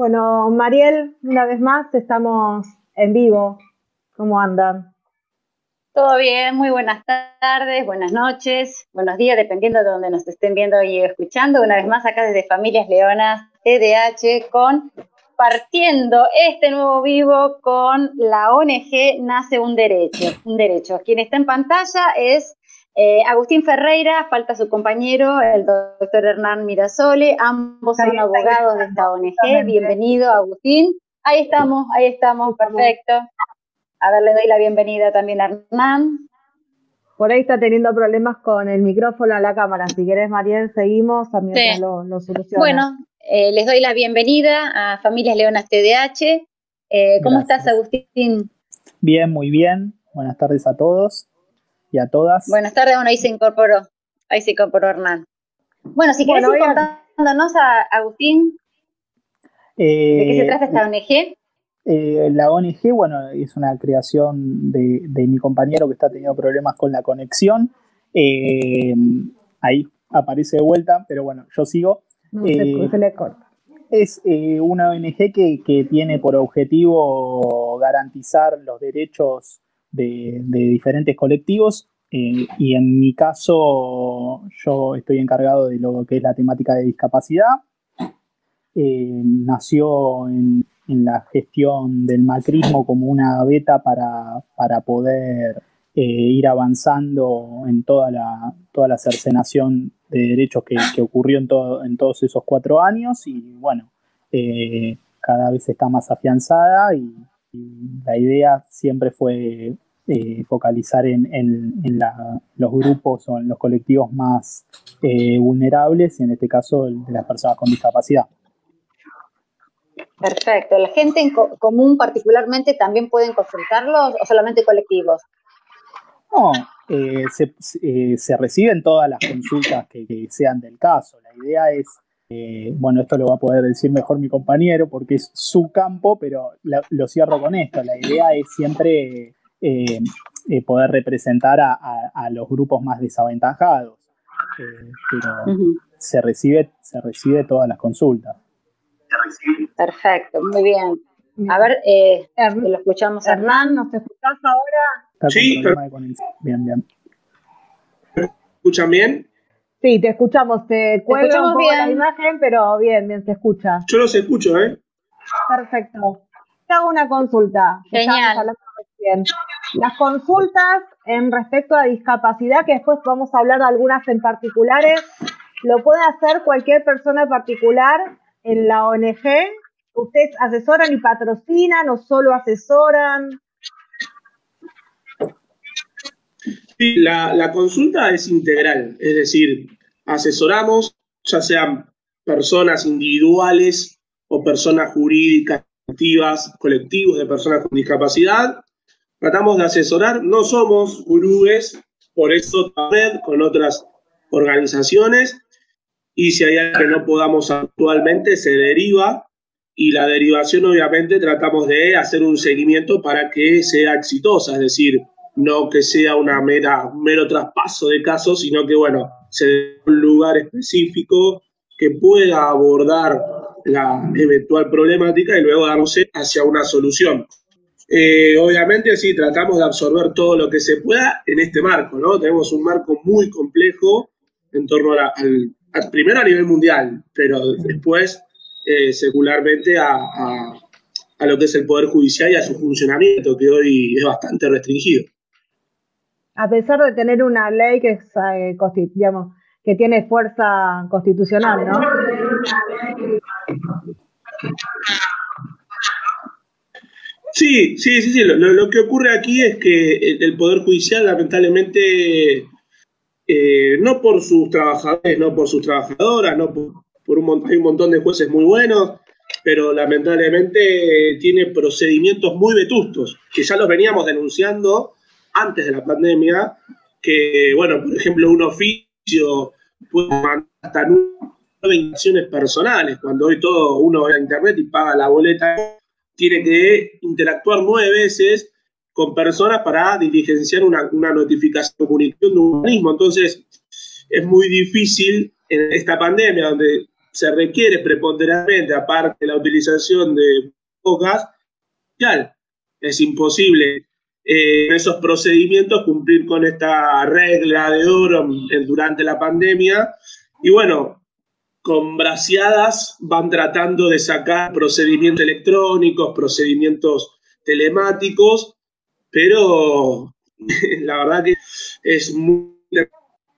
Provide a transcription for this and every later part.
Bueno, Mariel, una vez más estamos en vivo. ¿Cómo andan? Todo bien, muy buenas tardes, buenas noches, buenos días, dependiendo de donde nos estén viendo y escuchando. Una vez más acá desde Familias Leonas TDH con partiendo este nuevo vivo con la ONG Nace un Derecho. Un derecho. Quien está en pantalla es eh, Agustín Ferreira, falta su compañero, el doctor Hernán Mirasole, ambos son abogados de esta ONG. Bienvenido, Agustín. Ahí estamos, ahí estamos, perfecto. A ver, le doy la bienvenida también a Hernán. Por ahí está teniendo problemas con el micrófono a la cámara. Si querés, Mariel, seguimos, también lo, lo solucionamos. Bueno, eh, les doy la bienvenida a Familias Leonas TDH. Eh, ¿Cómo estás, Agustín? Bien, muy bien. Buenas tardes a todos y a todas. Buenas tardes, bueno, ahí se incorporó, ahí se incorporó Hernán. Bueno, si querés ir contándonos a Agustín, ¿de qué se trata esta eh, ONG? Eh, la ONG, bueno, es una creación de, mi compañero que está teniendo problemas con la conexión. Eh, ahí aparece de vuelta, pero bueno, yo sigo. se, le corta. Es una ONG que, que, tiene por objetivo garantizar los derechos de, diferentes colectivos eh, y en mi caso yo estoy encargado de lo que es la temática de discapacidad. Eh, nació en, la gestión del macrismo como una beta para, poder eh, ir avanzando en toda la, toda la cercenación de derechos que, ocurrió en, todo, en todos esos cuatro años y bueno, cada vez está más afianzada y, la idea siempre fue eh, focalizar en, los grupos o en los colectivos más eh, vulnerables, y en este caso de las personas con discapacidad. Perfecto. ¿La gente en común particularmente también pueden consultarlos o solamente colectivos? No, eh, se, reciben todas las consultas que, sean del caso. La idea es eh, bueno, esto lo va a poder decir mejor mi compañero porque es su campo, pero lo cierro con esto. La idea es siempre eh, eh, poder representar a, los grupos más desaventajados. pero se recibe, se recibe todas las consultas. Perfecto, muy bien. A ver, lo escuchamos. Hernán, ¿nos escuchás ahora? Sí, bien, bien. ¿Escuchan bien? Sí, te escuchamos, te cuelga un poco la imagen, pero bien, bien, se escucha. Yo los escucho, ¿eh? Perfecto. Te hago una consulta. Genial. Las consultas en respecto a discapacidad, que después vamos a hablar de algunas en particulares, ¿lo puede hacer cualquier persona particular en la ONG? ¿Ustedes asesoran y patrocinan o solo asesoran? La, consulta es integral, es decir, asesoramos, ya sean personas individuales o personas jurídicas, activas, colectivos de personas con discapacidad. Tratamos de asesorar, no somos gurúes, por eso también con otras organizaciones, y si hay algo que no podamos actualmente, se deriva, y la derivación obviamente tratamos de hacer un seguimiento para que sea exitosa, es decir, no que sea una mera, un mero traspaso de casos, sino que, bueno, se dé un lugar específico que pueda abordar la eventual problemática y luego darnos hacia una solución. Eh, obviamente, sí, tratamos de absorber todo lo que se pueda en este marco, ¿no? Tenemos un marco muy complejo en torno al, primero a nivel mundial, pero después eh, secularmente a, a lo que es el Poder Judicial y a su funcionamiento, que hoy es bastante restringido a pesar de tener una ley que, es, eh, digamos, que tiene fuerza constitucional, ¿no? Sí, sí, sí, sí. Lo, que ocurre aquí es que el, Poder Judicial, lamentablemente, eh, no por sus trabajadores, no por sus trabajadoras, no por, un, hay un montón de jueces muy buenos, pero lamentablemente tiene procedimientos muy vetustos, que ya los veníamos denunciando antes de la pandemia, que, bueno, por ejemplo, un oficio puede mandar hasta nueve acciones personales, cuando hoy todo uno va a internet y paga la boleta, tiene que interactuar nueve veces con personas para diligenciar una, una notificación, de un organismo. Entonces, es muy difícil en esta pandemia, donde se requiere preponderantemente, aparte de la utilización de pocas, es imposible en esos procedimientos cumplir con esta regla de oro durante la pandemia. Y bueno, con braciadas van tratando de sacar procedimientos electrónicos, procedimientos telemáticos, pero la verdad que es muy,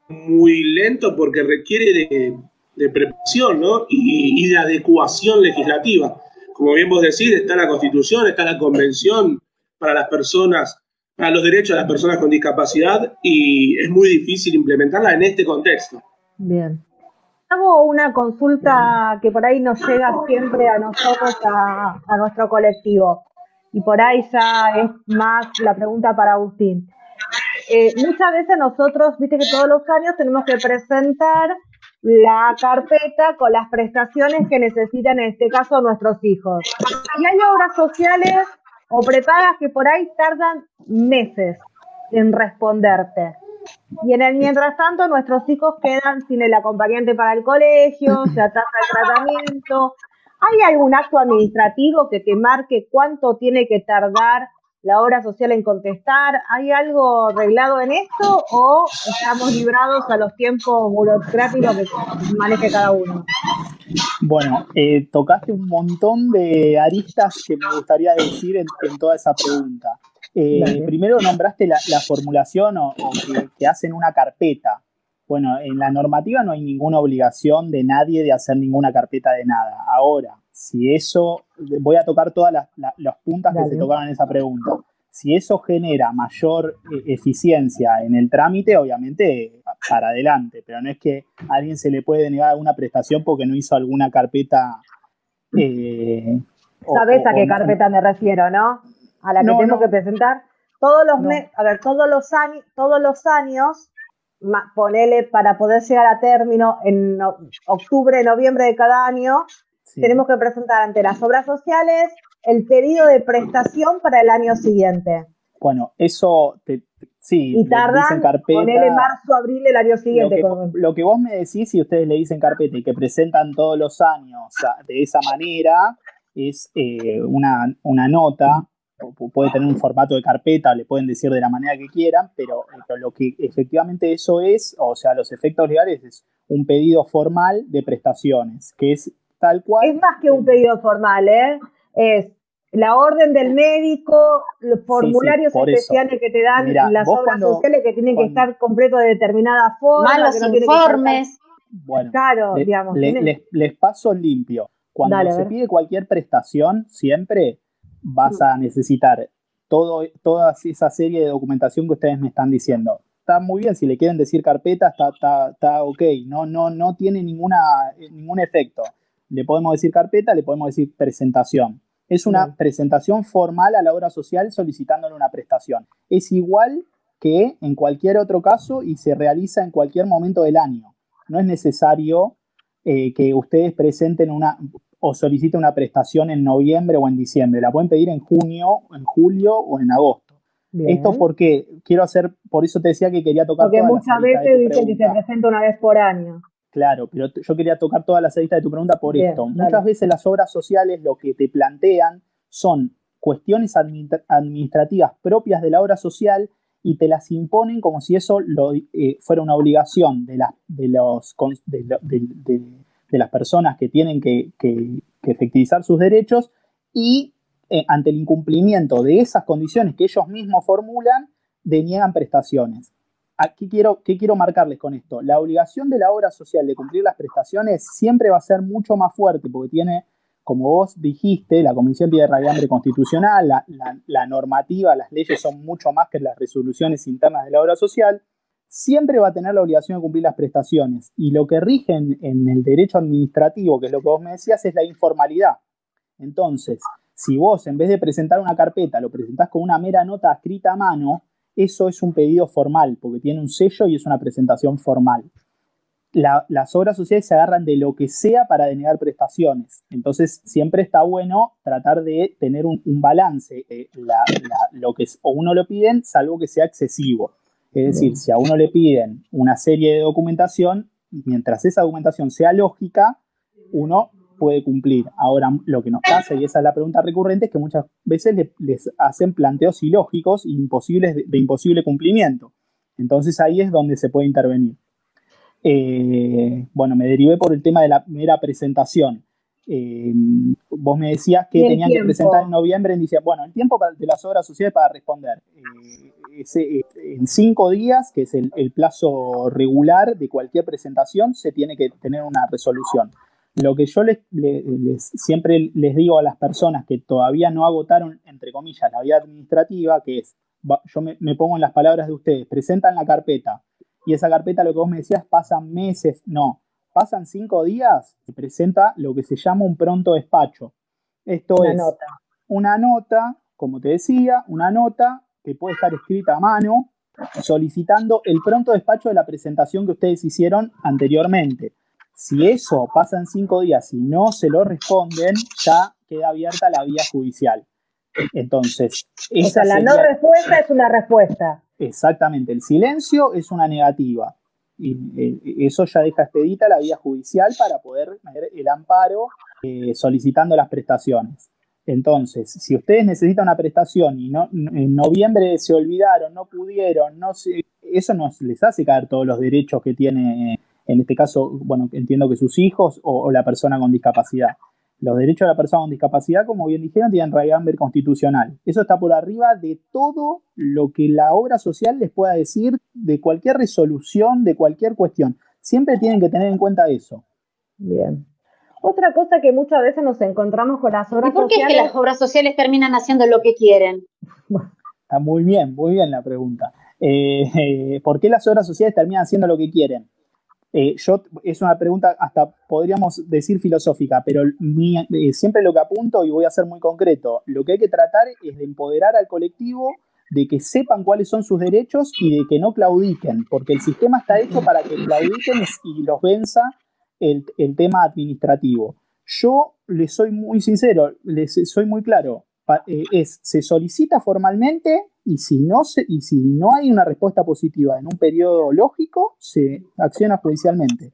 muy lento porque requiere de, preparación y, de adecuación legislativa. Como bien vos decís, está la Constitución, está la Convención para las personas, para los derechos de las personas con discapacidad y es muy difícil implementarla en este contexto. Bien. Hago una consulta que por ahí nos llega siempre a nosotros, a, a nuestro colectivo y por ahí ya es más la pregunta para Agustín. Eh, muchas veces nosotros, viste que todos los años tenemos que presentar la carpeta con las prestaciones que necesitan, en este caso, nuestros hijos. Y hay obras sociales o prepagas que por ahí tardan meses en responderte. Y en el mientras tanto, nuestros hijos quedan sin el acompañante para el colegio, se atrasa el tratamiento, ¿Hay algún acto administrativo que te marque cuánto tiene que tardar la obra social en contestar? ¿Hay algo arreglado en esto o estamos librados a los tiempos burocráticos que maneje cada uno? Bueno, eh, tocaste un montón de aristas que me gustaría decir en, toda esa pregunta. Eh, primero nombraste la, formulación o, que, hacen una carpeta. Bueno, en la normativa no hay ninguna obligación de nadie de hacer ninguna carpeta de nada. Ahora, si eso, voy a tocar todas las, puntas que se tocaron en esa pregunta. Si eso genera mayor eh, eficiencia en el trámite, obviamente para adelante, pero no es que a alguien se le puede negar alguna prestación porque no hizo alguna carpeta. Eh, Sabes a qué carpeta me refiero, ¿no? A la que tengo que presentar. Todos los a ver, todos los años, todos los años ponele para poder llegar a término en octubre, noviembre de cada año, tenemos que presentar ante las obras sociales el pedido de prestación para el año siguiente. Bueno, eso sí. Y tardan, ponele marzo, abril el año siguiente. Lo que, vos me decís, si ustedes le dicen carpeta y que presentan todos los años de esa manera, es eh, una, una nota puede tener un formato de carpeta, le pueden decir de la manera que quieran, pero, lo que efectivamente eso es, o sea, los efectos legales es un pedido formal de prestaciones, que es tal cual. Es más que un pedido formal, ¿eh? Es la orden del médico, los formularios especiales que te dan las obras sociales que tienen que estar completos de determinada forma. Malos informes. Bueno, claro, digamos, les, paso limpio. Cuando se pide cualquier prestación, siempre vas a necesitar todo, toda esa serie de documentación que ustedes me están diciendo. Está muy bien, si le quieren decir carpeta, está, está, está ok, no, no, no tiene ninguna, ningún efecto. Le podemos decir carpeta, le podemos decir presentación. Es una presentación formal a la obra social solicitándole una prestación. Es igual que en cualquier otro caso y se realiza en cualquier momento del año. No es necesario eh, que ustedes presenten una, o solicita una prestación en noviembre o en diciembre. La pueden pedir en junio, en julio o en agosto. Esto porque quiero hacer, por eso te decía que quería tocar Porque muchas veces dicen que se presenta una vez por año. Claro, pero yo quería tocar todas las aristas de tu pregunta por esto. Muchas veces las obras sociales lo que te plantean son cuestiones administrativas propias de la obra social y te las imponen como si eso lo, eh, fuera una obligación de, la, de, los, de las personas que tienen que, efectivizar sus derechos y eh, ante el incumplimiento de esas condiciones que ellos mismos formulan, deniegan prestaciones. Aquí quiero, ¿Qué quiero marcarles con esto? La obligación de la obra social de cumplir las prestaciones siempre va a ser mucho más fuerte porque tiene, como vos dijiste, la Convención tiene radiante constitucional, la, normativa, las leyes son mucho más que las resoluciones internas de la obra social siempre va a tener la obligación de cumplir las prestaciones. Y lo que rige en, el derecho administrativo, que es lo que vos me decías, es la informalidad. Entonces, si vos en vez de presentar una carpeta lo presentás con una mera nota escrita a mano, eso es un pedido formal, porque tiene un sello y es una presentación formal. las obras sociales se agarran de lo que sea para denegar prestaciones. Entonces, siempre está bueno tratar de tener un, balance. Eh, lo que o uno lo piden, salvo que sea excesivo. Es decir, si a uno le piden una serie de documentación, mientras esa documentación sea lógica, uno puede cumplir. Ahora, lo que nos pasa, y esa es la pregunta recurrente, es que muchas veces les hacen planteos ilógicos imposibles de, imposible cumplimiento. Entonces ahí es donde se puede intervenir. Eh, bueno, me derivé por el tema de la primera presentación. Eh, vos me decías que tenían que presentar en noviembre, y decía, bueno, el tiempo de las obras sociales para responder. Eh, en cinco días, que es el, plazo regular de cualquier presentación, se tiene que tener una resolución. Lo que yo les, siempre les digo a las personas que todavía no agotaron, entre comillas, la vía administrativa, que es, yo me, pongo en las palabras de ustedes, presentan la carpeta y esa carpeta, lo que vos me decías, pasan meses, no, pasan cinco días, se presenta lo que se llama un pronto despacho. Esto es una nota, como te decía, una nota que puede estar escrita a mano, solicitando el pronto despacho de la presentación que ustedes hicieron anteriormente. Si eso pasa en cinco días y no se lo responden, ya queda abierta la vía judicial. Entonces, o sea, la no respuesta es una respuesta. Exactamente, el silencio es una negativa. Y eh, eso ya deja expedita la vía judicial para poder tener el amparo eh, solicitando las prestaciones. Entonces, si ustedes necesitan una prestación y no, en noviembre se olvidaron, no pudieron, no eso no les hace caer todos los derechos que tiene en este caso, bueno, entiendo que sus hijos o, la persona con discapacidad. Los derechos de la persona con discapacidad, como bien dijeron, tienen ver constitucional. Eso está por arriba de todo lo que la obra social les pueda decir de cualquier resolución, de cualquier cuestión. Siempre tienen que tener en cuenta eso. Bien. Otra cosa que muchas veces nos encontramos con las obras sociales. ¿Y por qué es que las obras sociales terminan haciendo lo que quieren? Está muy bien, muy bien la pregunta. Eh, eh, ¿Por qué las obras sociales terminan haciendo lo que quieren? Eh, yo, es una pregunta hasta podríamos decir filosófica, pero eh, siempre lo que apunto, y voy a ser muy concreto, lo que hay que tratar es de empoderar al colectivo, de que sepan cuáles son sus derechos y de que no claudiquen, porque el sistema está hecho para que claudiquen y los venza el, tema administrativo. Yo les soy muy sincero, les soy muy claro, eh, se solicita formalmente y si, no se, y si no hay una respuesta positiva en un periodo lógico, se acciona judicialmente.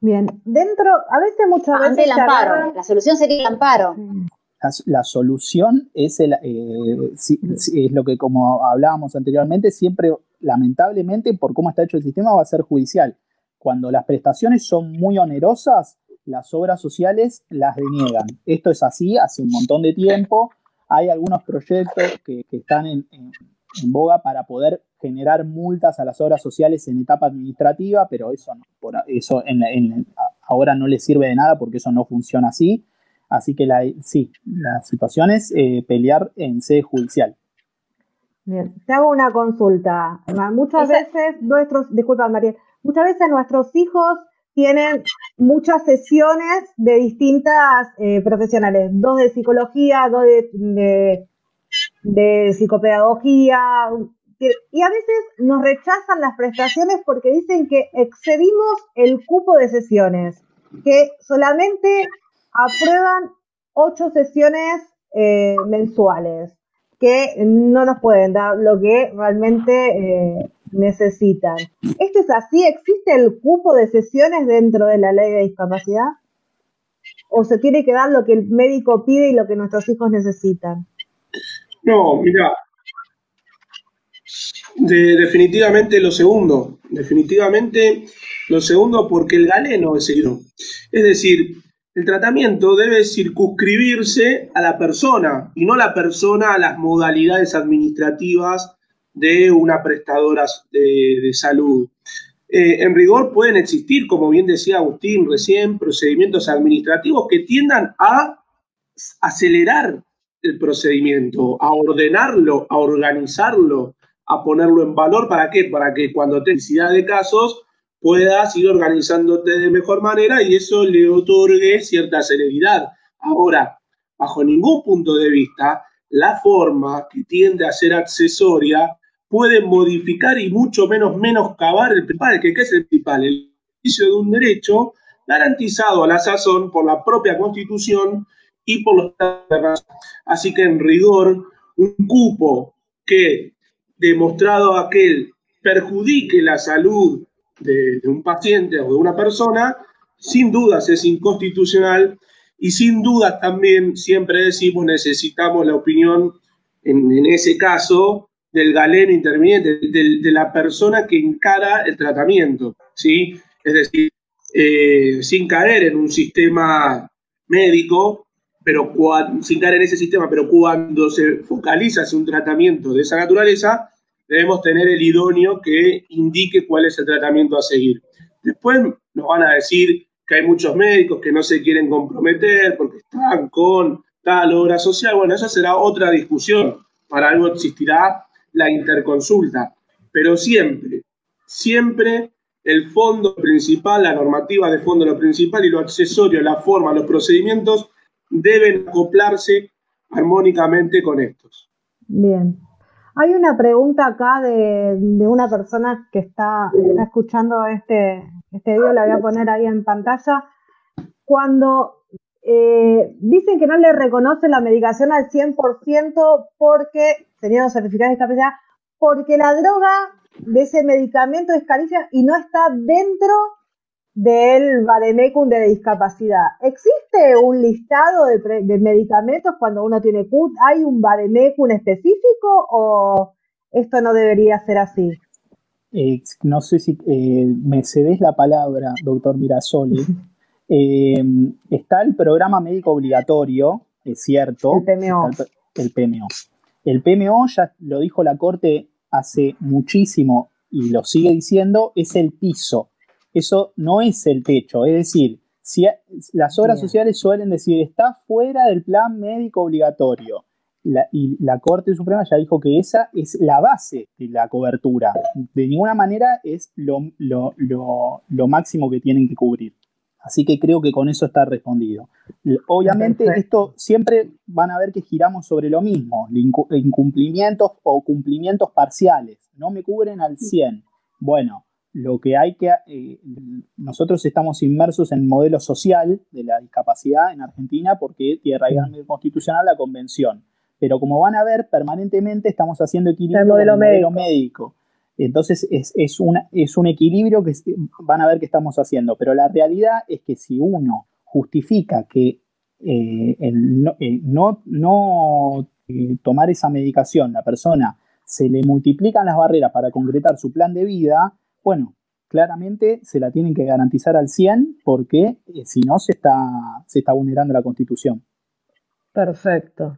Bien, dentro, a veces muchas veces... el amparo, la solución sería el amparo. La, solución es, el, eh, es lo que, como hablábamos anteriormente, siempre, lamentablemente, por cómo está hecho el sistema, va a ser judicial. Cuando las prestaciones son muy onerosas, las obras sociales las deniegan. Esto es así hace un montón de tiempo hay algunos proyectos que, están en, boga para poder generar multas a las obras sociales en etapa administrativa, pero eso, eso ahora no le sirve de nada porque eso no funciona así. Así que la, sí, la situación es eh, pelear en sede judicial. Bien, te hago una consulta. Muchas veces nuestros, disculpa María, muchas veces nuestros hijos tienen muchas sesiones de distintas eh, profesionales, dos de psicología, dos de, psicopedagogía, y a veces nos rechazan las prestaciones porque dicen que excedimos el cupo de sesiones, que solamente aprueban ocho sesiones eh, mensuales, que no nos pueden dar lo que realmente eh, necesitan. ¿Esto es así? ¿Existe el cupo de sesiones dentro de la ley de discapacidad? ¿O se tiene que dar lo que el médico pide y lo que nuestros hijos necesitan? No, mira, definitivamente lo segundo, definitivamente lo segundo porque el galeno es seguido. Es decir, el tratamiento debe circunscribirse a la persona y no la persona a las modalidades administrativas de una prestadora de, salud. Eh, en rigor pueden existir, como bien decía Agustín recién, procedimientos administrativos que tiendan a acelerar el procedimiento, a ordenarlo, a organizarlo, a ponerlo en valor. ¿Para qué? Para que cuando tengas necesidad de casos puedas ir organizándote de mejor manera y eso le otorgue cierta celeridad. Ahora, bajo ningún punto de vista, la forma que tiende a ser accesoria pueden modificar y mucho menos menoscabar el principal, que ¿qué es el principal? El ejercicio de un derecho garantizado a la sazón por la propia Constitución y por los Estados Así que en rigor, un cupo que, demostrado aquel, perjudique la salud de, un paciente o de una persona, sin dudas es inconstitucional y sin dudas también siempre decimos necesitamos la opinión, en, ese caso, del galeno interviniente, de, la persona que encara el tratamiento, ¿sí? Es decir, eh, sin caer en un sistema médico, pero sin caer en ese sistema, pero cuando se focaliza hacia un tratamiento de esa naturaleza, debemos tener el idóneo que indique cuál es el tratamiento a seguir. Después nos van a decir que hay muchos médicos que no se quieren comprometer porque están con tal obra social. Bueno, esa será otra discusión. Para algo existirá la interconsulta. Pero siempre, siempre el fondo principal, la normativa de fondo lo principal y lo accesorio, la forma, los procedimientos deben acoplarse armónicamente con estos. Bien. Hay una pregunta acá de, una persona que está, escuchando este, este video, la voy a poner ahí en pantalla. Cuando eh, dicen que no le reconoce la medicación al 100% porque, teniendo certificado de discapacidad, porque la droga de ese medicamento es carísima y no está dentro del vademecum de discapacidad. ¿Existe un listado de, medicamentos cuando uno tiene CUT? ¿Hay un vademecum específico o esto no debería ser así? Eh, no sé si eh, me cedes la palabra, doctor Mirasoli. Eh, está el programa médico obligatorio, es cierto. El PMO. El, PMO. El PMO, ya lo dijo la Corte hace muchísimo y lo sigue diciendo, es el piso eso no es el techo. Es decir, si las obras sociales suelen decir está fuera del plan médico obligatorio. y la Corte Suprema ya dijo que esa es la base de la cobertura. De ninguna manera es lo, máximo que tienen que cubrir. Así que creo que con eso está respondido. Obviamente esto siempre van a ver que giramos sobre lo mismo, incumplimientos o cumplimientos parciales. No me cubren al 100. Bueno, lo que hay que, eh, nosotros estamos inmersos en el modelo social de la discapacidad en Argentina porque tiene raíz constitucional la convención. Pero como van a ver, permanentemente estamos haciendo equilibrio el modelo, médico. Entonces es, es, es un equilibrio que van a ver que estamos haciendo. Pero la realidad es que si uno justifica que eh, no, eh, no tomar esa medicación, la persona se le multiplican las barreras para concretar su plan de vida, bueno, claramente se la tienen que garantizar al 100 porque eh, si no se está, se está vulnerando la Constitución. Perfecto.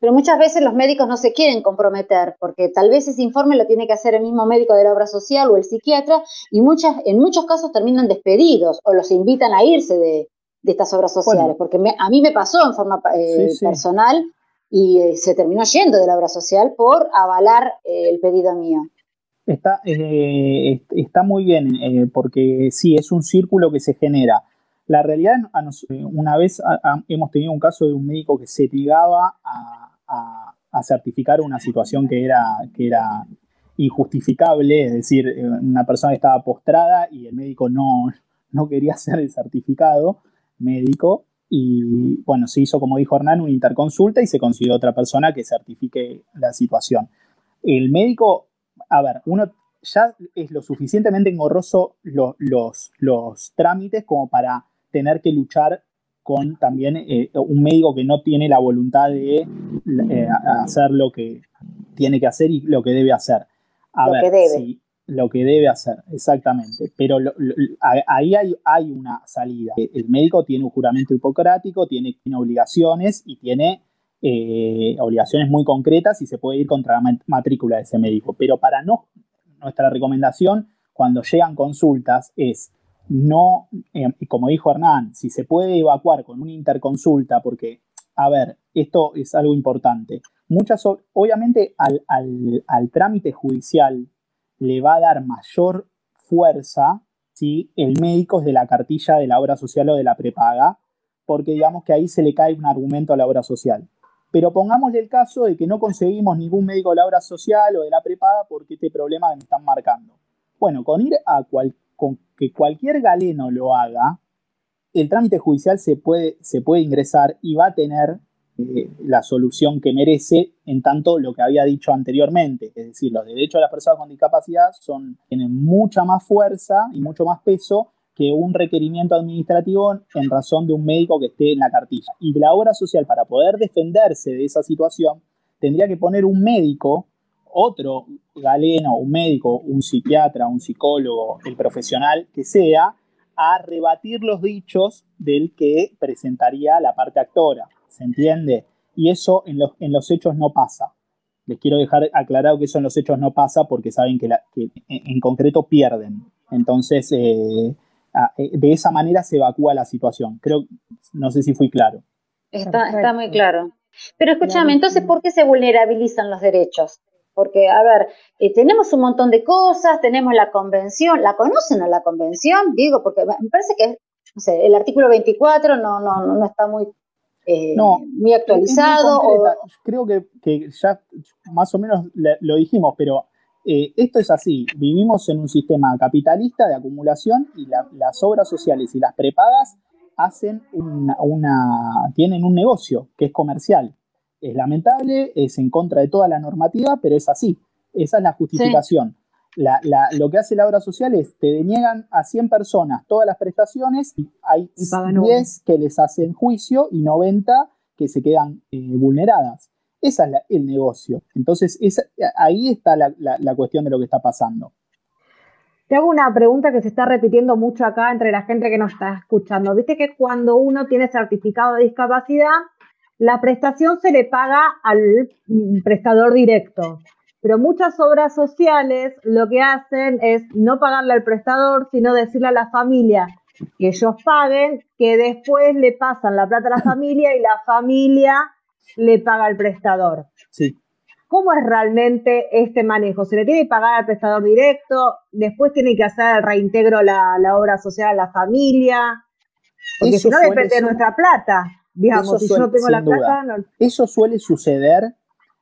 Pero muchas veces los médicos no se quieren comprometer porque tal vez ese informe lo tiene que hacer el mismo médico de la obra social o el psiquiatra y muchas, en muchos casos terminan despedidos o los invitan a irse de, estas obras sociales. porque a mí me pasó en forma eh, personal y eh, se terminó yendo de la obra social por avalar el pedido mío. Está, eh, está muy bien, eh, porque sí, es un círculo que se genera. La realidad, una vez hemos tenido un caso de un médico que se negaba a, certificar una situación que era, que era injustificable, es decir, eh, una persona estaba postrada y el médico no, no quería hacer el certificado médico. Y bueno, se hizo, como dijo Hernán, una interconsulta y se consiguió otra persona que certifique la situación. El médico a ver, uno ya es lo suficientemente engorroso los, los, trámites como para tener que luchar con también eh, un médico que no tiene la voluntad de eh, hacer lo que tiene que hacer y lo que debe hacer. A lo ver, que debe. lo que debe hacer, exactamente. Pero ahí hay, hay, una salida. El médico tiene un juramento hipocrático, tiene, tiene obligaciones y tiene eh, obligaciones muy concretas y se puede ir contra la matrícula de ese médico. Pero para no, nuestra recomendación cuando llegan consultas es no, eh, como dijo Hernán, si se puede evacuar con una interconsulta, porque, a ver, esto es algo importante. Muchas, obviamente, al, al trámite judicial le va a dar mayor fuerza si el médico es de la cartilla de la obra social o de la prepaga, porque digamos que ahí se le cae un argumento a la obra social. Pero pongámosle el caso de que no conseguimos ningún médico de la obra social o de la prepaga porque este problema me están marcando. Bueno, con ir a con que cualquier galeno lo haga, el trámite judicial se puede, se puede ingresar y va a tener eh, la solución que merece en tanto lo que había dicho anteriormente. Es decir, los derechos de las personas con discapacidad son, tienen mucha más fuerza y mucho más peso que un requerimiento administrativo en razón de un médico que esté en la cartilla. Y la obra social, para poder defenderse de esa situación, tendría que poner un médico, otro galeno, un médico, un psiquiatra, un psicólogo, el profesional que sea, a rebatir los dichos del que presentaría la parte actora. ¿Se entiende? Y eso en los, en los hechos no pasa. Les quiero dejar aclarado que eso en los hechos no pasa porque saben que, en, concreto pierden. Entonces, eh, eh, de esa manera se evacúa la situación. Creo, no sé si fui claro. Está, está muy claro. Pero escúchame, entonces, ¿por qué se vulnerabilizan los derechos? Porque, a ver, eh, tenemos un montón de cosas, tenemos la convención, ¿la conocen a la convención? Digo, porque me parece que no sé, el artículo 24 no, no, no está muy, eh, muy actualizado. Creo que, que, ya más o menos lo dijimos, pero eh, esto es así, vivimos en un sistema capitalista de acumulación y las obras sociales y las prepagas hacen una, tienen un negocio que es comercial. Es lamentable, es en contra de toda la normativa, pero es así. Esa es la justificación. lo que hace la obra social es, te deniegan a 100 personas todas las prestaciones, y hay 10 que les hacen juicio y 90 que se quedan eh, vulneradas. Ese es el negocio. Entonces, ahí está la, cuestión de lo que está pasando. Te hago una pregunta que se está repitiendo mucho acá entre la gente que nos está escuchando. Viste que cuando uno tiene certificado de discapacidad, la prestación se le paga al prestador directo. Pero muchas obras sociales lo que hacen es no pagarle al prestador, sino decirle a la familia que ellos paguen, que después le pasan la plata a la familia y la familia le paga al prestador. Sí. ¿Cómo es realmente este manejo? ¿Se le tiene que pagar al prestador directo? ¿Después tiene que hacer el reintegro la, la obra social a la familia? Porque si no depende de nuestra plata. Digamos, si yo no tengo la plata. Eso suele suceder.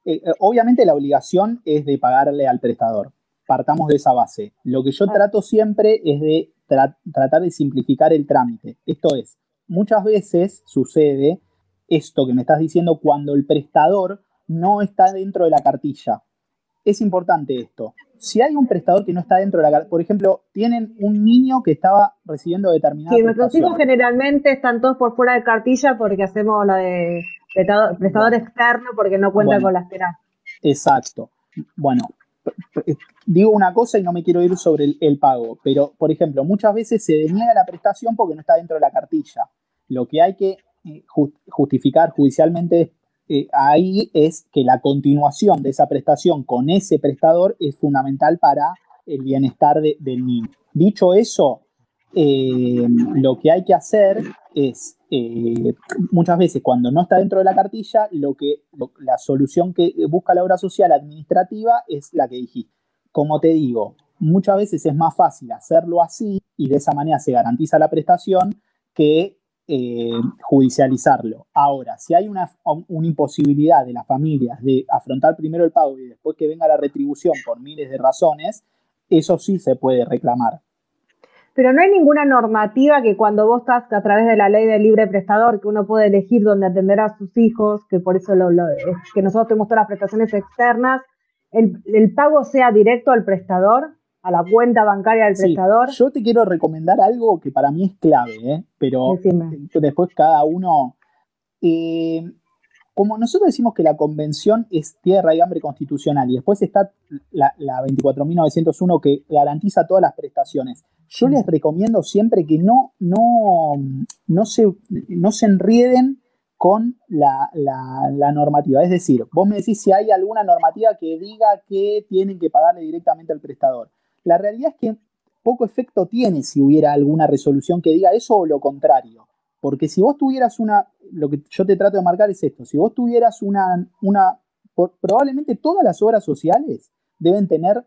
Eh, eh, obviamente la obligación es de pagarle al prestador. Partamos de esa base. Lo que yo ah. trato siempre es de tratar de simplificar el trámite. Esto es, muchas veces sucede esto que me estás diciendo cuando el prestador no está dentro de la cartilla. Es importante esto. Si hay un prestador que no está dentro de la cartilla, por ejemplo, tienen un niño que estaba recibiendo determinada. Sí, nuestros hijos generalmente están todos por fuera de cartilla porque hacemos la de prestador, externo porque no cuentan con la esperanza. Exacto. Bueno, digo una cosa y no me quiero ir sobre el, el, pago, pero por ejemplo, muchas veces se deniega la prestación porque no está dentro de la cartilla. Lo que hay que justificar judicialmente eh, ahí es que la continuación de esa prestación con ese prestador es fundamental para el bienestar del niño. Dicho eso, eh, lo que hay que hacer es, eh, muchas veces cuando no está dentro de la cartilla, lo que, la solución que busca la obra social administrativa es la que dijiste. Como te digo, muchas veces es más fácil hacerlo así y de esa manera se garantiza la prestación que eh, judicializarlo. Ahora, si hay una, imposibilidad de las familias de afrontar primero el pago y después que venga la retribución por miles de razones, eso sí se puede reclamar. Pero no hay ninguna normativa que cuando vos estás a través de la ley del libre prestador, que uno puede elegir dónde atender a sus hijos, que por eso lo, que nosotros tenemos todas las prestaciones externas, el pago sea directo al prestador a la cuenta bancaria del prestador. Yo te quiero recomendar algo que para mí es clave, ¿eh? pero después cada uno... Eh, como nosotros decimos que la convención es tierra y hambre constitucional y después está la, la 24.901 que garantiza todas las prestaciones, yo les recomiendo siempre que no, no, no, se, no se enrieden con la, la, normativa. Es decir, vos me decís si hay alguna normativa que diga que tienen que pagarle directamente al prestador. La realidad es que poco efecto tiene si hubiera alguna resolución que diga eso o lo contrario. Porque si vos tuvieras una, lo que yo te trato de marcar es esto, si vos tuvieras una, una probablemente todas las obras sociales deben tener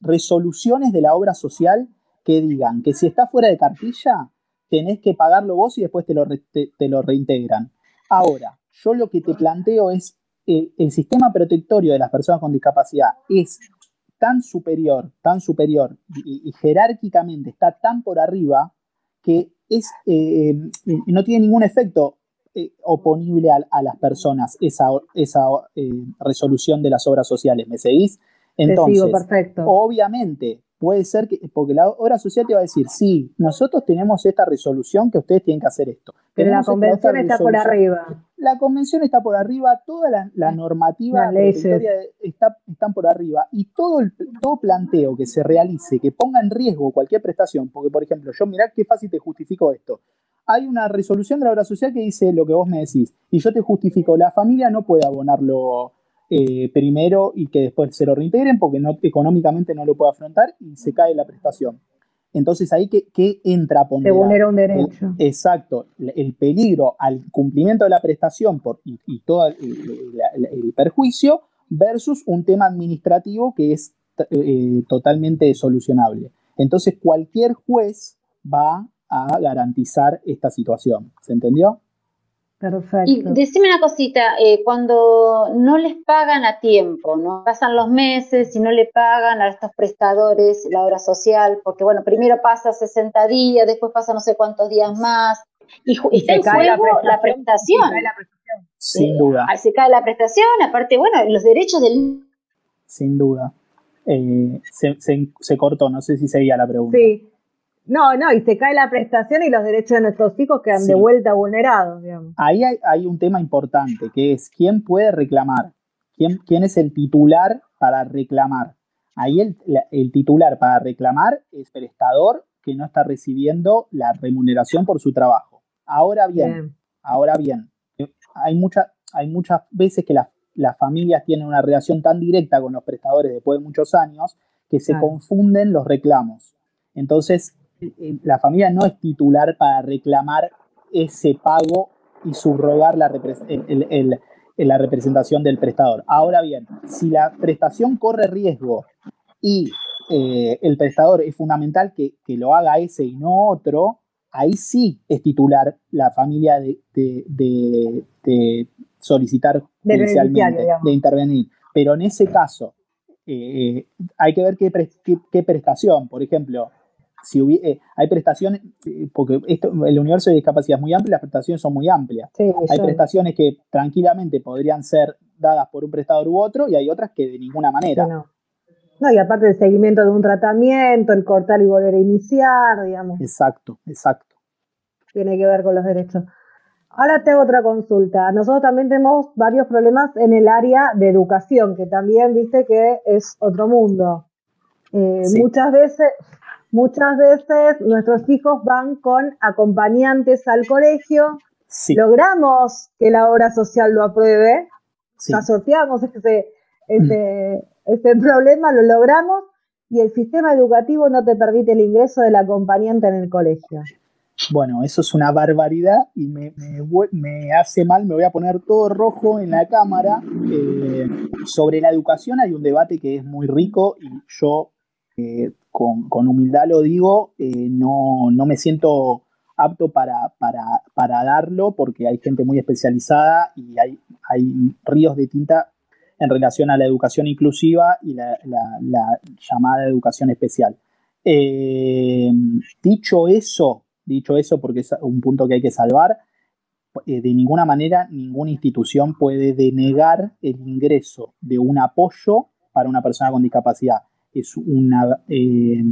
resoluciones de la obra social que digan que si está fuera de cartilla, tenés que pagarlo vos y después te lo, te, lo reintegran. Ahora, yo lo que te planteo es el, el sistema protectorio de las personas con discapacidad es tan superior, tan superior y, jerárquicamente está tan por arriba que es, eh, eh, no tiene ningún efecto eh, oponible a, las personas esa, esa resolución de las obras sociales. ¿Me seguís? Entonces, perfecto. obviamente, puede ser que, porque la obra social te va a decir, sí, nosotros tenemos esta resolución que ustedes tienen que hacer esto. Pero la convención está por arriba. La convención está por arriba, toda la, normativa está, están por arriba y todo, el, todo planteo que se realice, que ponga en riesgo cualquier prestación, porque por ejemplo, yo mirá qué fácil te justifico esto. Hay una resolución de la obra social que dice lo que vos me decís y yo te justifico, la familia no puede abonarlo eh, primero y que después se lo reintegren porque no, económicamente no lo puede afrontar y se cae la prestación. Entonces ahí que, entra a poner. Se vulnera un derecho. exacto. El peligro al cumplimiento de la prestación por, y, todo el, perjuicio versus un tema administrativo que es eh, totalmente solucionable. Entonces cualquier juez va a garantizar esta situación. ¿Se entendió? Perfecto. Y decime una cosita, eh, cuando no les pagan a tiempo, ¿no? Pasan los meses y no le pagan a estos prestadores la obra social, porque bueno, primero pasa 60 días, después pasa no sé cuántos días más, y, está en juego la prestación. Sin duda. Se cae la prestación, aparte, bueno, los derechos del... Sin duda. Eh, se, se cortó, no sé si seguía la pregunta. Sí. No, no, y se cae la prestación y los derechos de nuestros hijos quedan de vuelta vulnerados. Digamos. Ahí hay, un tema importante, que es quién puede reclamar, quién, quién es el titular para reclamar. Ahí el, el titular para reclamar es prestador que no está recibiendo la remuneración por su trabajo. Ahora bien, ahora bien, hay, mucha, hay muchas veces que las familias tienen una relación tan directa con los prestadores después de muchos años que se confunden los reclamos. Entonces, la familia no es titular para reclamar ese pago y subrogar la, la representación del prestador. Ahora bien, si la prestación corre riesgo y eh, el prestador es fundamental que, lo haga ese y no otro, ahí sí es titular la familia de, solicitar judicialmente, de intervenir. Pero en ese caso, eh, hay que ver qué, prestación. Por ejemplo, si eh, hay prestaciones, eh, porque esto, el universo de discapacidad es muy amplio, las prestaciones son muy amplias. hay prestaciones que tranquilamente podrían ser dadas por un prestador u otro y hay otras que de ninguna manera. no. no. y aparte del seguimiento de un tratamiento, el cortar y volver a iniciar, digamos. Exacto, exacto. Tiene que ver con los derechos. Ahora tengo otra consulta. Nosotros también tenemos varios problemas en el área de educación, que también viste que es otro mundo. Eh, muchas veces, Muchas veces nuestros hijos van con acompañantes al colegio, logramos que la obra social lo apruebe, asociamos ese, ese, ese problema, lo logramos y el sistema educativo no te permite el ingreso del acompañante en el colegio. Bueno, eso es una barbaridad y me, me, hace mal, me voy a poner todo rojo en la cámara. Eh, sobre la educación hay un debate que es muy rico y yo eh, con, humildad lo digo, eh, no, me siento apto para, para, darlo porque hay gente muy especializada y hay, hay ríos de tinta en relación a la educación inclusiva y la, llamada educación especial. Eh, dicho eso, dicho eso, porque es un punto que hay que salvar, eh, de ninguna manera ninguna institución puede denegar el ingreso de un apoyo para una persona con discapacidad es una, eh,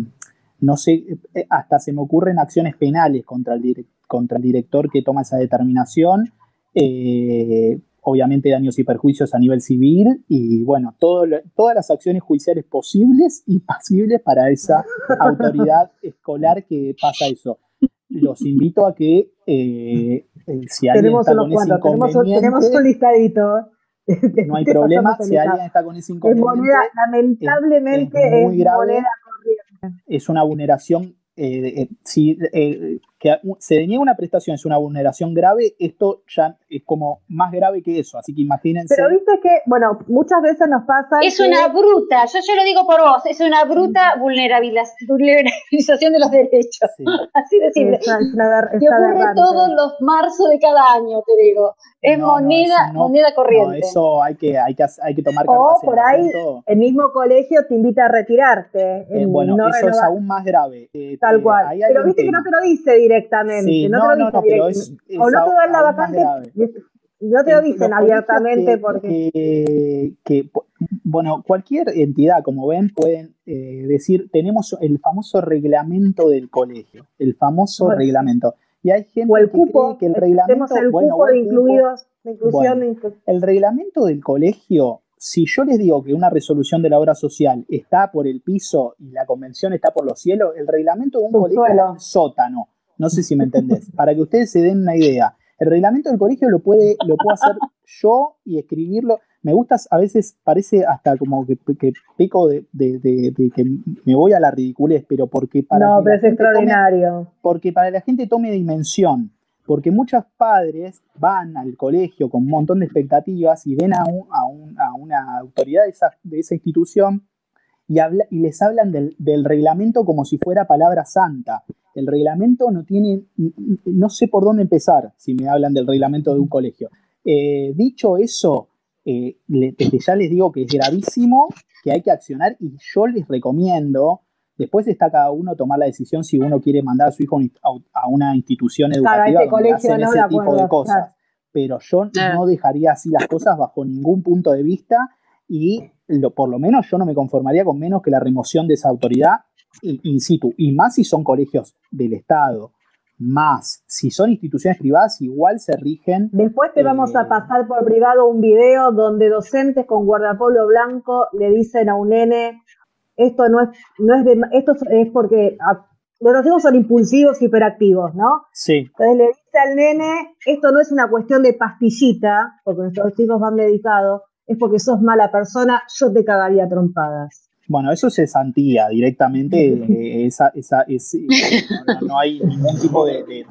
no sé, eh, hasta se me ocurren acciones penales contra el, contra el director que toma esa determinación, eh, obviamente daños y perjuicios a nivel civil y bueno, todo, todas las acciones judiciales posibles y pasibles para esa autoridad escolar que pasa eso. Los invito a que si alguien está con ese inconveniente, tenemos, un listadito no hay problema si alguien está con ese inconveniente. lamentablemente es, muy grave, Es una vulneración. Eh, eh, si eh, que se deniega una prestación es una vulneración grave, esto ya es como más grave que eso, así que imagínense. Pero viste que, bueno, muchas veces nos pasa. Es una bruta, yo, yo lo digo por vos, es una bruta vulnerabilización de los derechos. Así de simple. Es que ocurre todos los marzos de cada año, te digo. Es moneda, moneda corriente. eso hay que, hay que, hay que tomar O por ahí, el mismo colegio te invita a retirarte. Eh, bueno, eso es aún más grave. Eh, Tal cual. Pero viste que no te lo dice directamente. No, no, no, pero es, o no te dan la vacante, no te lo dicen abiertamente porque... Que, Bueno, cualquier entidad, como ven, pueden eh, decir, tenemos el famoso reglamento del colegio, el famoso reglamento. Y hay gente el que cree que el reglamento... El bueno, cupo de incluidos, de inclusión... el reglamento del colegio, si yo les digo que una resolución de la obra social está por el piso y la convención está por los cielos, el reglamento de un colegio es un sótano. No sé si me entendés. Para que ustedes se den una idea. El reglamento del colegio lo, puede, lo puedo hacer yo y escribirlo. Me gusta, a veces parece hasta como que, que peco de, que me voy a la ridiculez, pero porque para. No, pero es extraordinario. porque para la gente tome dimensión. Porque muchos padres van al colegio con un montón de expectativas y ven a, a, una autoridad de esa, de esa institución y, habla, y les hablan del, del, reglamento como si fuera palabra santa. El reglamento no tiene, no sé por dónde empezar si me hablan del reglamento de un colegio. Eh, dicho eso, eh, desde ya les digo que es gravísimo, que hay que accionar y yo les recomiendo, después está cada uno tomar la decisión si uno quiere mandar a su hijo a una institución educativa este donde hacen ese tipo de cosas. Pero yo no dejaría así las cosas bajo ningún punto de vista y por lo menos yo no me conformaría con menos que la remoción de esa autoridad in situ, y más si son colegios del Estado, más si son instituciones privadas, igual se rigen. Después te vamos a eh, pasar por privado un video donde docentes con guardapolvo blanco le dicen a un nene, esto no es, no es de, esto es porque los hijos son impulsivos, hiperactivos, ¿no? Sí. Entonces le dice al nene, esto no es una cuestión de pastillita, porque nuestros chicos van medicados, es porque sos mala persona, yo te cagaría trompadas. Bueno, eso se santía directamente, eh, esa, esa, no, hay ningún tipo de,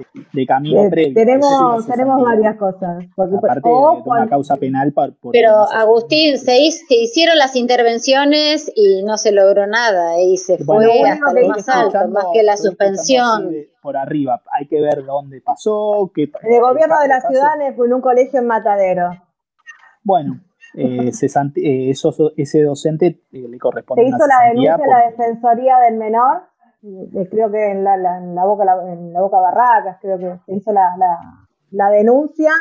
camino previo. Tenemos, tenemos varias cosas. Porque, Aparte de, una causa penal. Por, Pero Agustín, se, hicieron las intervenciones y no se logró nada y se fue hasta lo más alto, más que la suspensión. por arriba, hay que ver dónde pasó. Qué, el gobierno de la ciudad en un colegio en Matadero. Bueno, eh, eh, ese docente eh, le corresponde. Se hizo la denuncia a la Defensoría del Menor, creo que en la, en la, boca, en la boca Barracas, creo que se hizo la, la, denuncia,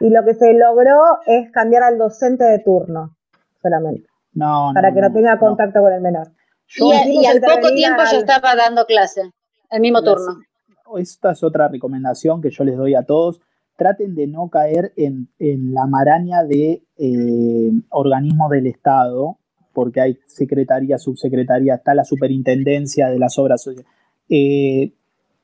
y lo que se logró es cambiar al docente de turno solamente. No, para que no, tenga contacto con el menor. y, al poco tiempo yo estaba dando clase, el mismo turno. Esta es otra recomendación que yo les doy a todos traten de no caer en, la maraña de eh, organismos del Estado, porque hay secretaría, subsecretaría, está la superintendencia de las obras sociales. Eh,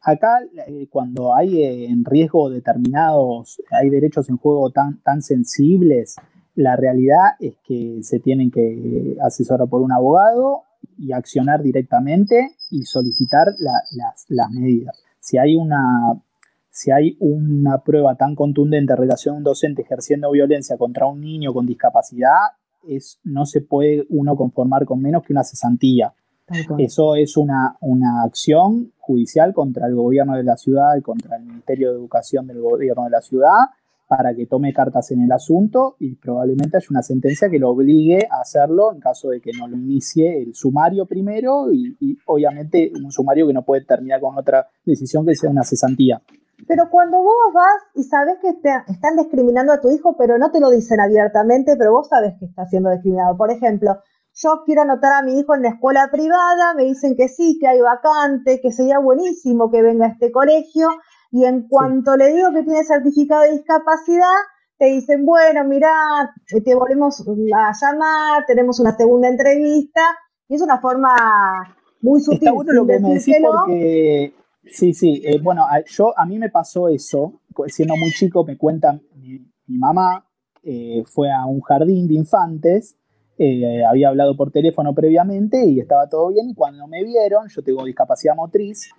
acá, eh, cuando hay en riesgo determinados, hay derechos en juego tan, tan sensibles, la realidad es que se tienen que asesorar por un abogado y accionar directamente y solicitar las, las medidas. Si hay una si hay una prueba tan contundente en relación a un docente ejerciendo violencia contra un niño con discapacidad, es, no se puede uno conformar con menos que una cesantía. Eso es una, una acción judicial contra el gobierno de la ciudad y contra el Ministerio de Educación del gobierno de la ciudad para que tome cartas en el asunto y probablemente haya una sentencia que lo obligue a hacerlo en caso de que no lo inicie el sumario primero y, y obviamente un sumario que no puede terminar con otra decisión que sea una cesantía. Pero cuando vos vas y sabes que te están discriminando a tu hijo, pero no te lo dicen abiertamente, pero vos sabes que está siendo discriminado. Por ejemplo, yo quiero anotar a mi hijo en la escuela privada, me dicen que sí, que hay vacante, que sería buenísimo que venga a este colegio, y en cuanto le digo que tiene certificado de discapacidad, te dicen, bueno, mira, te volvemos a llamar, tenemos una segunda entrevista, y es una forma muy sutil. Está bueno lo que me decís porque Sí, sí, eh, bueno, a, yo, a mí me pasó eso, siendo muy chico, me cuenta mi, mamá, eh, fue a un jardín de infantes, eh, había hablado por teléfono previamente y estaba todo bien, y cuando me vieron, yo tengo discapacidad motriz,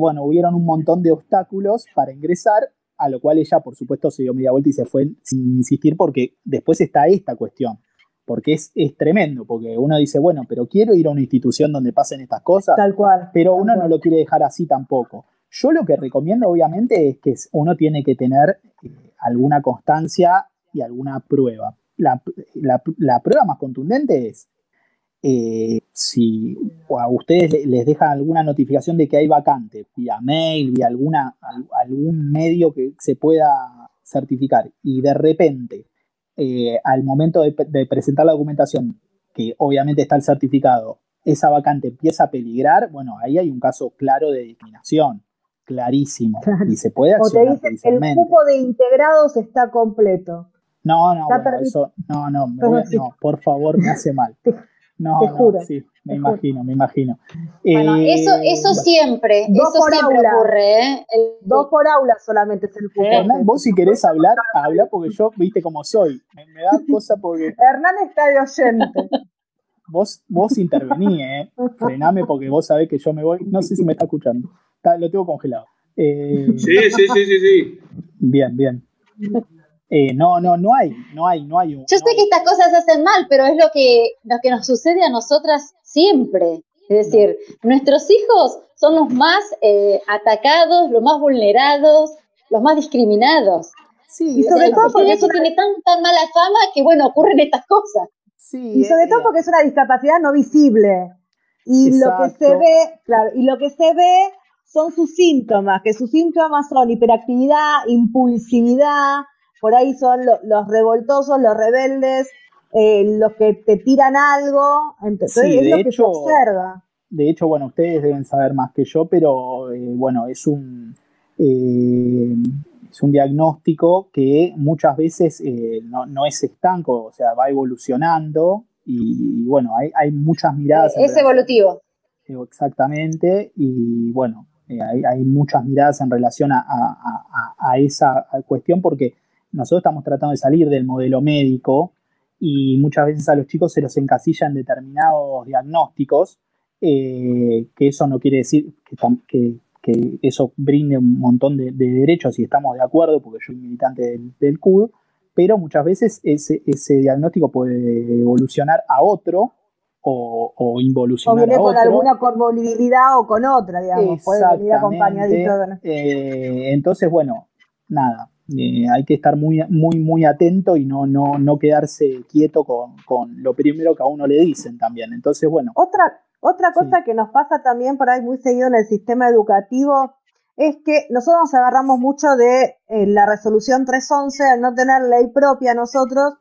bueno, hubieron un montón de obstáculos para ingresar, a lo cual ella, por supuesto, se dio media vuelta y se fue sin insistir porque después está esta cuestión porque es, es, tremendo, porque uno dice, bueno, pero quiero ir a una institución donde pasen estas cosas, tal cual, pero uno no lo quiere dejar así tampoco. Yo lo que recomiendo, obviamente, es que uno tiene que tener eh, alguna constancia y alguna prueba. La, prueba más contundente es eh, si a ustedes les dejan alguna notificación de que hay vacante, vía mail, vía alguna, algún medio que se pueda certificar, y de repente eh, al momento de, presentar la documentación, que obviamente está el certificado, esa vacante empieza a peligrar, bueno, ahí hay un caso claro de discriminación, clarísimo, y se puede accionar O te dicen, el cupo de integrados está completo. No, no, eso, no, no, no, por favor, me hace mal. No, te juro. sí, me imagino, me imagino. Bueno, eh, eso, eso siempre, eso siempre ocurre, ¿eh? dos por aula solamente es el cupo. vos si querés hablar, habla porque yo, viste cómo soy. Me, da cosa porque. Hernán está de oyente. Vos, vos intervení, ¿eh? Frename porque vos sabés que yo me voy. No sé si me está escuchando. lo tengo congelado. Eh, sí, sí, sí, sí, sí. Bien, bien. Eh, no, no, no hay, no hay, no hay. Yo sé que estas cosas se hacen mal, pero es lo que, lo que nos sucede a nosotras siempre. Es decir, nuestros hijos son los más eh, atacados, los más vulnerados, los más discriminados. Sí, y sobre todo porque eso tiene tan, tan mala fama que, bueno, ocurren estas cosas. Sí, y sobre todo porque es una discapacidad no visible. Y lo que se ve, claro, y lo que se ve son sus síntomas, que sus síntomas son hiperactividad, impulsividad, por ahí son los revoltosos, los rebeldes, eh, los que te tiran algo, entonces es lo que se observa. De hecho, bueno, ustedes deben saber más que yo, pero eh, bueno, es un, eh, es un diagnóstico que muchas veces no, es estanco, o sea, va evolucionando y, bueno, hay, muchas miradas. Es evolutivo. Exactamente, y bueno, hay, muchas miradas en relación a, a esa cuestión porque nosotros estamos tratando de salir del modelo médico y muchas veces a los chicos se los encasilla en determinados diagnósticos, eh, que eso no quiere decir que, eso brinde un montón de, derechos y estamos de acuerdo, porque yo soy militante del, CUD, pero muchas veces ese, diagnóstico puede evolucionar a otro o, involucionar o viene con alguna comorbilidad o con otra, digamos, puede venir acompañadito. Eh, entonces, bueno, nada, eh, hay que estar muy, muy, muy atento y no, no, no quedarse quieto con, lo primero que a uno le dicen también. Entonces, bueno. Otra, otra cosa que nos pasa también por ahí muy seguido en el sistema educativo es que nosotros nos agarramos mucho de eh, la resolución 311 al no tener ley propia nosotros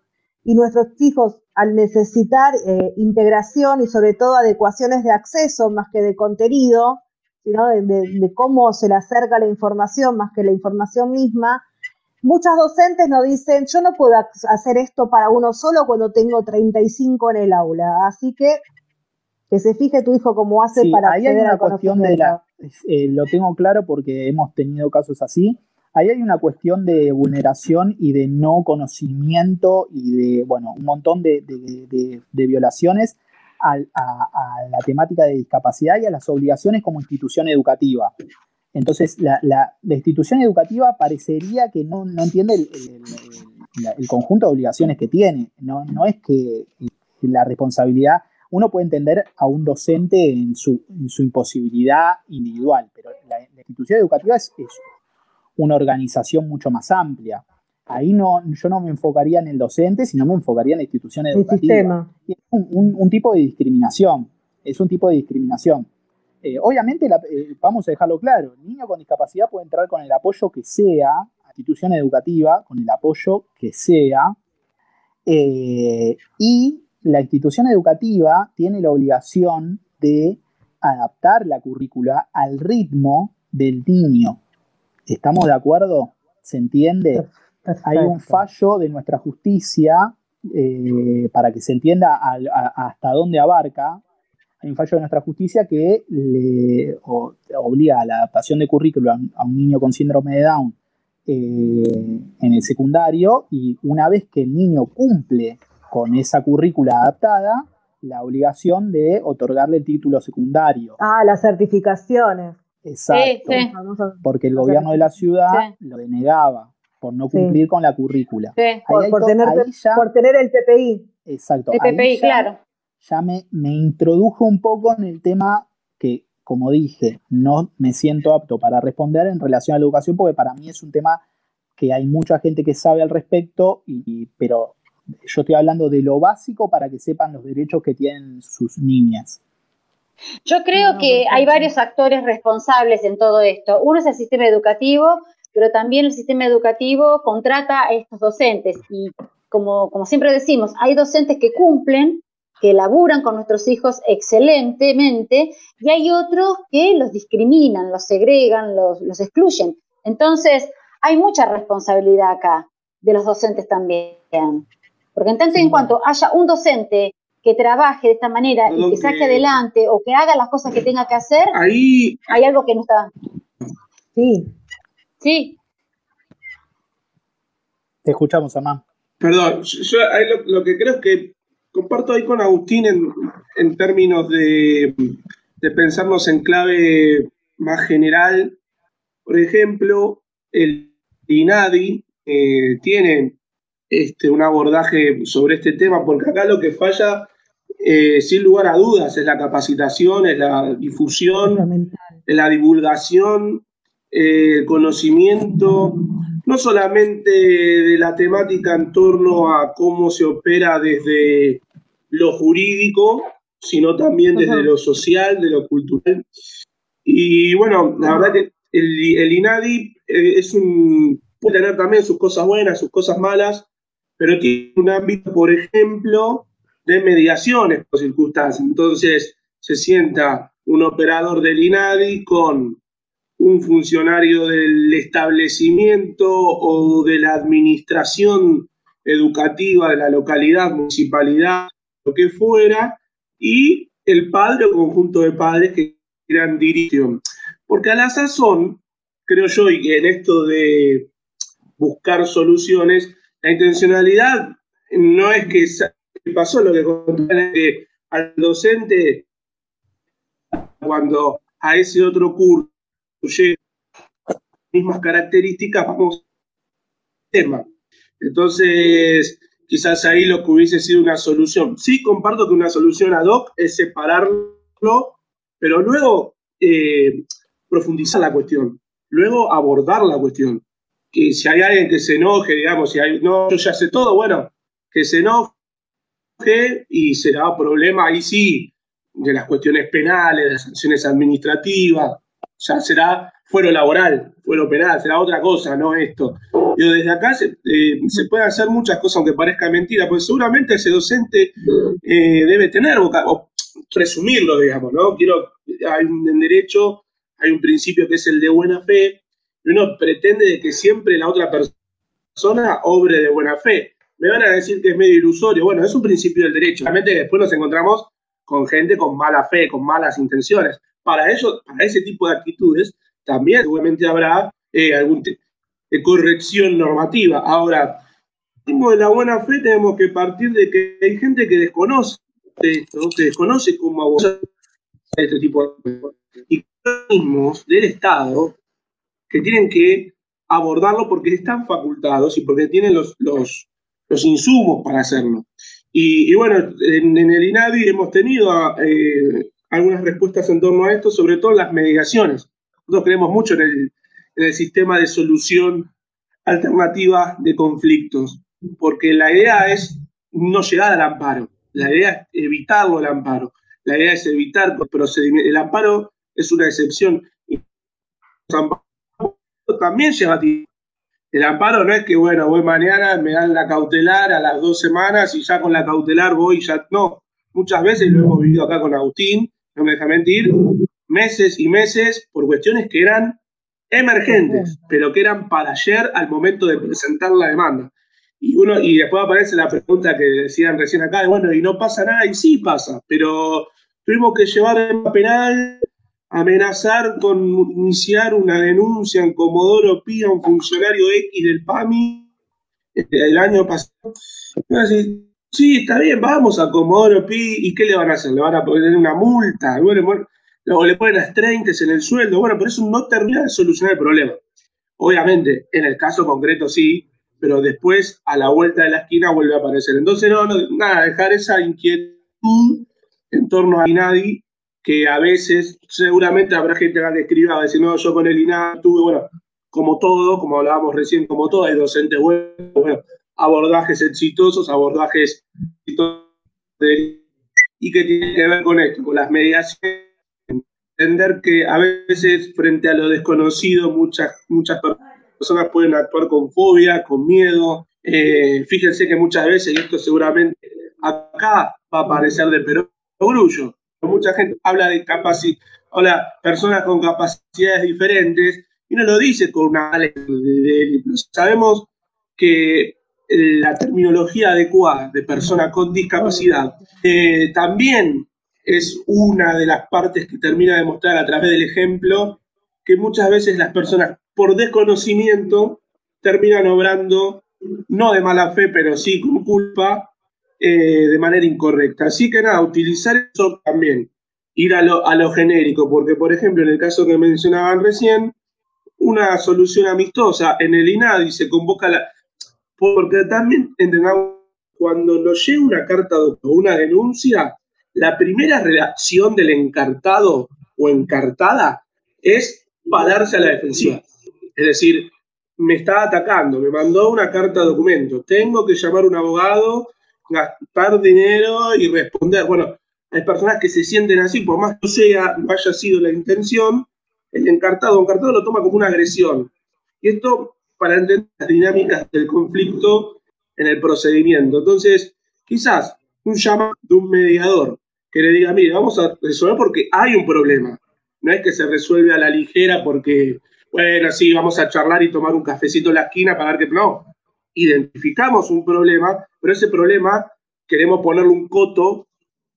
y nuestros hijos al necesitar eh, integración y sobre todo adecuaciones de acceso más que de contenido, sino de, de, cómo se le acerca la información más que la información misma, Muchas docentes nos dicen, yo no puedo hacer esto para uno solo cuando tengo 35 en el aula, así que que se fije tu hijo cómo hace para ahí hay una cuestión de la, eh, lo tengo claro porque hemos tenido casos así. Ahí hay una cuestión de vulneración y de no conocimiento y de, bueno, un montón de, violaciones a, la temática de discapacidad y a las obligaciones como institución educativa. Entonces, la, institución educativa parecería que no, entiende el, conjunto de obligaciones que tiene. No, es que la responsabilidad, uno puede entender a un docente en su, imposibilidad individual, pero la, institución educativa es, una organización mucho más amplia. Ahí no, yo no me enfocaría en el docente, sino me enfocaría en la institución educativa. es un tipo de discriminación, es un tipo de discriminación. Eh, obviamente, eh, vamos a dejarlo claro, el niño con discapacidad puede entrar con el apoyo que sea, institución educativa, con el apoyo que sea, eh, y la institución educativa tiene la obligación de adaptar la currícula al ritmo del niño. ¿Estamos de acuerdo? ¿Se entiende? Hay un fallo de nuestra justicia para que se entienda hasta dónde abarca, hay un fallo de nuestra justicia que le obliga a la adaptación de currículo a, un niño con síndrome de Down eh, en el secundario y una vez que el niño cumple con esa currícula adaptada, la obligación de otorgarle el título secundario. Ah, las certificaciones. Exacto. Porque el gobierno de la ciudad lo denegaba por no cumplir con la currícula. Por, tener, por, tener, el PPI. Exacto. El PPI, claro ya me, introdujo un poco en el tema que, como dije, no me siento apto para responder en relación a la educación, porque para mí es un tema que hay mucha gente que sabe al respecto, y, pero yo estoy hablando de lo básico para que sepan los derechos que tienen sus niñas. Yo creo que hay varios actores responsables en todo esto. Uno es el sistema educativo, pero también el sistema educativo contrata a estos docentes y como, como siempre decimos, hay docentes que cumplen, que laburan con nuestros hijos excelentemente, y hay otros que los discriminan, los segregan, los, los excluyen. Entonces, hay mucha responsabilidad acá de los docentes también. Porque en tanto y en cuanto haya un docente que trabaje de esta manera y que saque adelante o que haga las cosas que tenga que hacer, ahí hay algo que no está. Sí. Sí. Te escuchamos, Amán. Perdón, yo, lo, que creo es que comparto ahí con Agustín en, términos de, pensarnos en clave más general. Por ejemplo, el INADI eh, tiene este, un abordaje sobre este tema, porque acá lo que falla, eh, sin lugar a dudas, es la capacitación, es la difusión, es la divulgación, eh, el conocimiento no solamente de la temática en torno a cómo se opera desde lo jurídico, sino también desde lo social, de lo cultural. Y bueno, la verdad que el, INADI eh, es un, puede tener también sus cosas buenas, sus cosas malas, pero tiene un ámbito, por ejemplo, de mediaciones por circunstancias. Entonces, se sienta un operador del INADI con un funcionario del establecimiento o de la administración educativa de la localidad, municipalidad, lo que fuera, y el padre o conjunto de padres que quieran dirigir. Porque a la sazón, creo yo, y en esto de buscar soluciones, la intencionalidad no es que pasó lo que contaron, que al docente, cuando a ese otro curso mismas características, vamos tema. Entonces, quizás ahí lo que hubiese sido una solución. Sí, comparto que una solución ad hoc es separarlo, pero luego eh, profundizar la cuestión, luego abordar la cuestión. Que si hay alguien que se enoje, digamos, si hay, no, yo ya sé todo, bueno, que se enoje y será problema ahí sí de las cuestiones penales, de las sanciones administrativas, ya será fuero laboral, fuero penal, será otra cosa, no esto. Yo desde acá se, eh, se pueden hacer muchas cosas, aunque parezca mentira, pues seguramente ese docente eh, debe tener, o, presumirlo, digamos, ¿no? Quiero, hay un en derecho, hay un principio que es el de buena fe, y uno pretende que siempre la otra persona obre de buena fe. Me van a decir que es medio ilusorio, bueno, es un principio del derecho, realmente después nos encontramos con gente con mala fe, con malas intenciones, para, eso, para ese tipo de actitudes también seguramente habrá eh, algún corrección normativa. Ahora, de la buena fe tenemos que partir de que hay gente que desconoce esto, que desconoce cómo de este tipo de cosas. Y mismos del Estado que tienen que abordarlo porque están facultados y porque tienen los, los, los insumos para hacerlo. Y, bueno, en, el INADI hemos tenido eh, algunas respuestas en torno a esto, sobre todo las mediaciones. Nosotros creemos mucho en el, en el sistema de solución alternativa de conflictos, porque la idea es no llegar al amparo, la idea es evitarlo el amparo, la idea es evitar procedimientos. El amparo es una excepción. También lleva tiempo. El amparo no es que, bueno, voy mañana, me dan la cautelar a las dos semanas y ya con la cautelar voy, ya no. Muchas veces lo hemos vivido acá con Agustín, no me deja mentir, meses y meses por cuestiones que eran emergentes, pero que eran para ayer al momento de presentar la demanda. Y, uno, y después aparece la pregunta que decían recién acá, bueno, y no pasa nada, y sí pasa, pero tuvimos que llevar en penal, amenazar con iniciar una denuncia en Comodoro Pi a un funcionario X del PAMI eh, el año pasado. Sí, está bien, vamos a Comodoro Pi. ¿Y qué le van a hacer? ¿Le van a poner una multa? Bueno, o le ponen las 30 en el sueldo. Bueno, pero eso no termina de solucionar el problema. Obviamente, en el caso concreto sí, pero después a la vuelta de la esquina vuelve a aparecer. Entonces, no, no nada, dejar esa inquietud en torno a INADI, que a veces seguramente habrá gente que escriba, a decir, no, yo con el INADI tuve, bueno, como todo, como hablábamos recién, como todo, hay docentes buenos, bueno, abordajes exitosos, abordajes exitosos y que tiene que ver con esto, con las mediaciones, entender que a veces frente a lo desconocido muchas, muchas personas pueden actuar con fobia, con miedo, Eh, fíjense que muchas veces, y esto seguramente acá va a aparecer de perogrullo, mucha gente habla de capacidad, habla personas con capacidades diferentes, y no lo dice con una... Sabemos que la terminología adecuada de persona con discapacidad eh, también es una de las partes que termina de mostrar a través del ejemplo que muchas veces las personas por desconocimiento terminan obrando no de mala fe, pero sí con culpa eh, de manera incorrecta. Así que nada, utilizar eso también, ir a lo, a lo genérico, porque por ejemplo en el caso que mencionaban recién, una solución amistosa en el INADI se convoca la, porque también entendamos, cuando nos llega una carta o una denuncia, la primera reacción del encartado o encartada es pararse a la defensiva. Es decir, me está atacando, me mandó una carta de documento, tengo que llamar a un abogado, gastar dinero y responder. Bueno, hay personas que se sienten así, por más que sea, no haya sido la intención, el encartado o encartado lo toma como una agresión. Y esto para entender las dinámicas del conflicto en el procedimiento. Entonces, quizás un llamado de un mediador que le diga, mire, vamos a resolver porque hay un problema. No es que se resuelve a la ligera porque, bueno, sí, vamos a charlar y tomar un cafecito en la esquina para ver que no. Identificamos un problema, pero ese problema queremos ponerle un coto,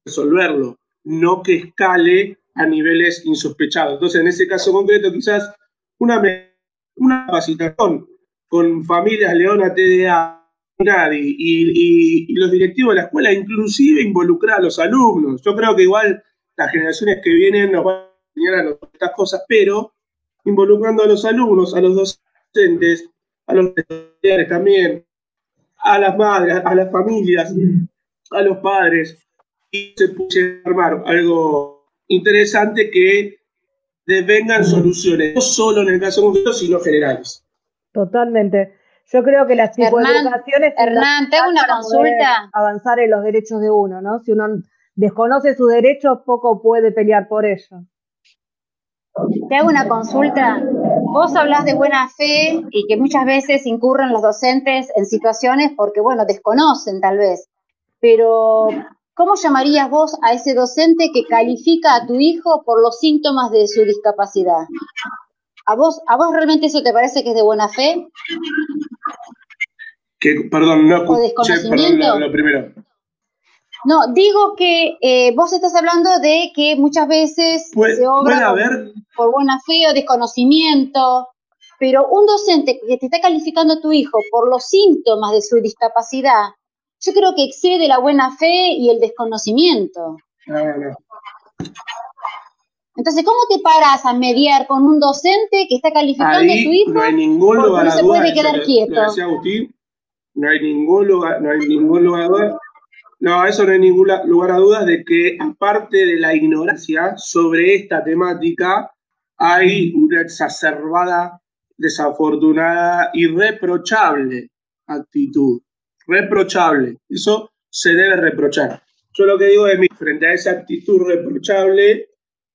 resolverlo, no que escale a niveles insospechados. Entonces, en ese caso concreto, quizás una una capacitación con familias Leona TDA y, y, los directivos de la escuela, inclusive involucrar a los alumnos. Yo creo que igual las generaciones que vienen nos van a enseñar a estas cosas, pero involucrando a los alumnos, a los docentes, a los estudiantes también, a las madres, a las familias, a los padres, y se puede armar algo interesante que devengan soluciones, no solo en el caso concreto, sino generales. Totalmente. Yo creo que las psicoeducaciones Hernán, tengo una consulta. Avanzar en los derechos de uno, ¿no? Si uno desconoce sus derechos, poco puede pelear por ellos. Te hago una consulta. Vos hablas de buena fe y que muchas veces incurren los docentes en situaciones porque, bueno, desconocen tal vez. Pero ¿Cómo llamarías vos a ese docente que califica a tu hijo por los síntomas de su discapacidad? ¿A vos, ¿A vos realmente eso te parece que es de buena fe? Que, perdón, no escuché, perdón, lo, primero. No, digo que eh, vos estás hablando de que muchas veces se obra por buena fe o desconocimiento, pero un docente que te está calificando a tu hijo por los síntomas de su discapacidad, yo creo que excede la buena fe y el desconocimiento. Entonces, ¿cómo te paras a mediar con un docente que está calificando a tu hijo? No hay ningún lugar no se puede quedar quieto. No hay ningún lugar, no hay ningún lugar a dudas. No, eso no hay ningún lugar a dudas de que, aparte de la ignorancia sobre esta temática, hay una exacerbada, desafortunada, irreprochable actitud reprochable. Eso se debe reprochar. Yo lo que digo es, frente a esa actitud reprochable,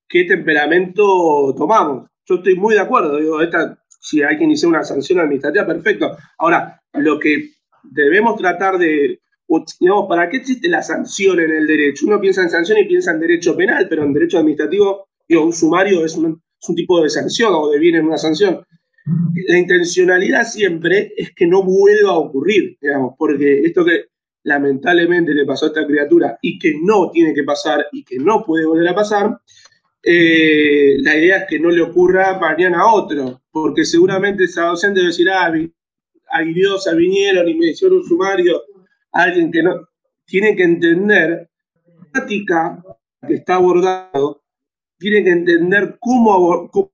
¿qué temperamento tomamos? Yo estoy muy de acuerdo. Digo, esta, si hay que iniciar una sanción administrativa, perfecto. Ahora, lo que debemos tratar de, digamos, ¿para qué existe la sanción en el derecho? Uno piensa en sanción y piensa en derecho penal, pero en derecho administrativo, un sumario es un, tipo de sanción o deviene en una sanción la intencionalidad siempre es que no vuelva a ocurrir, digamos, porque esto que lamentablemente le pasó a esta criatura y que no tiene que pasar y que no puede volver a pasar, eh, la idea es que no le ocurra mañana a otro, porque seguramente esa docente a decir, ah, ay Dios, vinieron y me hicieron un sumario, alguien que no, tiene que entender, la práctica que está abordado, tiene que entender cómo, cómo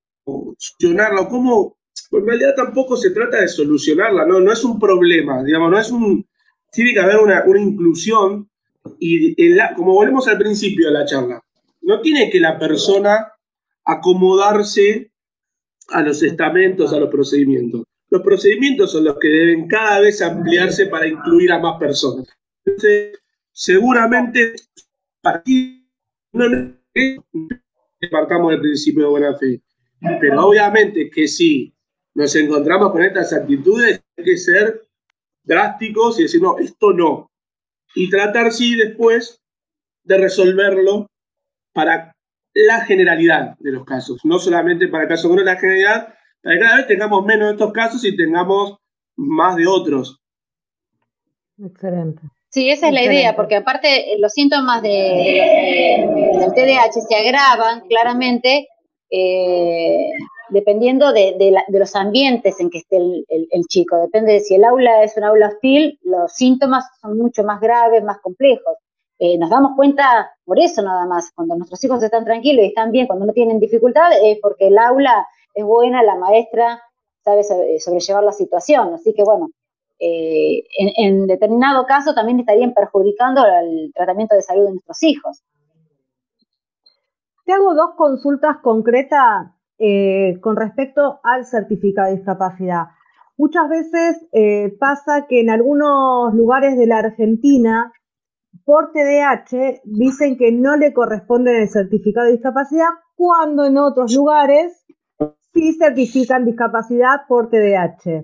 solucionarlo, cómo en realidad tampoco se trata de solucionarla, no, no es un problema, digamos, no es un... Tiene que haber una, inclusión y como volvemos al principio de la charla, no tiene que la persona acomodarse a los estamentos, a los procedimientos. Los procedimientos son los que deben cada vez ampliarse para incluir a más personas. Seguramente, no partamos del principio de buena fe, pero obviamente que sí nos encontramos con estas actitudes, hay que ser drásticos y decir, no, esto no. Y tratar, sí, después de resolverlo para la generalidad de los casos, no solamente para el caso con la generalidad, para que cada vez tengamos menos de estos casos y tengamos más de otros. Excelente. Sí, esa es la idea, porque aparte eh, los síntomas de, del TDAH se agravan claramente eh, dependiendo de, los ambientes en que esté el, chico. Depende de si el aula es un aula hostil, los síntomas son mucho más graves, más complejos. Eh, nos damos cuenta por eso nada más, cuando nuestros hijos están tranquilos y están bien, cuando no tienen dificultad, es porque el aula es buena, la maestra sabe sobrellevar la situación. Así que bueno, eh, en, determinado caso también estarían perjudicando el tratamiento de salud de nuestros hijos. Te hago dos consultas concretas eh, con respecto al certificado de discapacidad. Muchas veces eh, pasa que en algunos lugares de la Argentina, por TDAH, dicen que no le corresponde el certificado de discapacidad, cuando en otros lugares sí certifican discapacidad por TDAH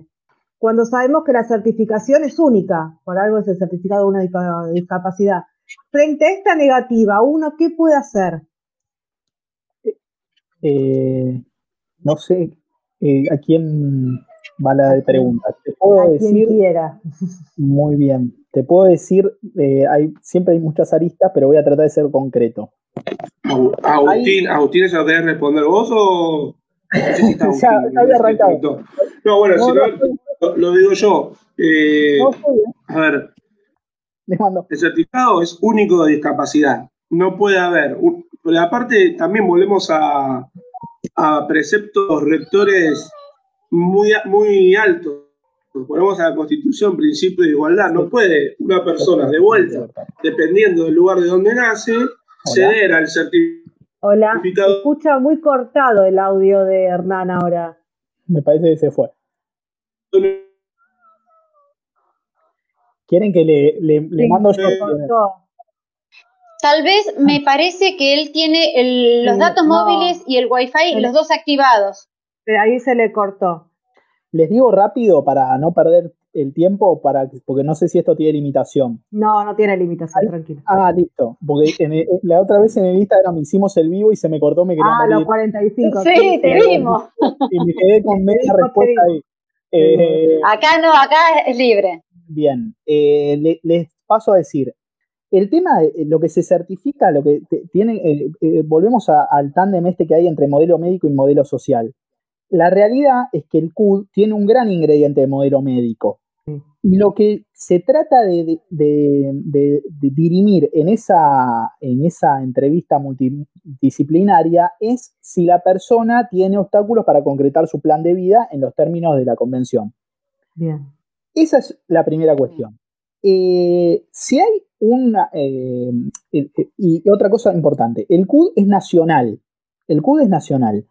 cuando sabemos que la certificación es única, por algo es el certificado de una discapacidad. Frente a esta negativa, uno, ¿qué puede hacer? Eh, no sé eh, a quién va la pregunta. Te puedo a decir, quien quiera. Muy bien. Te puedo decir, eh, hay, siempre hay muchas aristas, pero voy a tratar de ser concreto. Agustín, Agustín, ¿eso querés responder vos o...? Ya, había arrancado. No, bueno, si no, lo, digo yo. Eh, a ver, el certificado es único de discapacidad. No puede haber. pero aparte, también volvemos a, preceptos rectores muy, muy altos. Ponemos a la Constitución principio de igualdad. No puede una persona de vuelta, dependiendo del lugar de donde nace, ceder al certificado. Hola, se escucha muy cortado el audio de Hernán ahora. Me parece que se fue. ¿Quieren que le, le, mando yo? Tal vez me parece que él tiene los datos móviles y el wifi, los dos activados. ahí se le cortó. Les digo rápido para no perder el tiempo, para, porque no sé si esto tiene limitación. No, no tiene limitación, tranquilo. Ah, listo. Porque la otra vez en el Instagram hicimos el vivo y se me cortó, me quería Ah, los 45. Sí, te vimos. Y me quedé con media respuesta ahí. Eh, acá no, acá es libre. Bien, eh, les paso a decir, el tema de lo que se certifica, lo que tiene, eh, volvemos al tándem este que hay entre modelo médico y modelo social. La realidad es que el CUD tiene un gran ingrediente de modelo médico. Y lo que se trata de, dirimir en esa, en esa entrevista multidisciplinaria es si la persona tiene obstáculos para concretar su plan de vida en los términos de la convención. Bien. Esa es la primera cuestión. Eh, si hay una... Eh, eh, y otra cosa importante, el CUD es nacional. El CUD es nacional.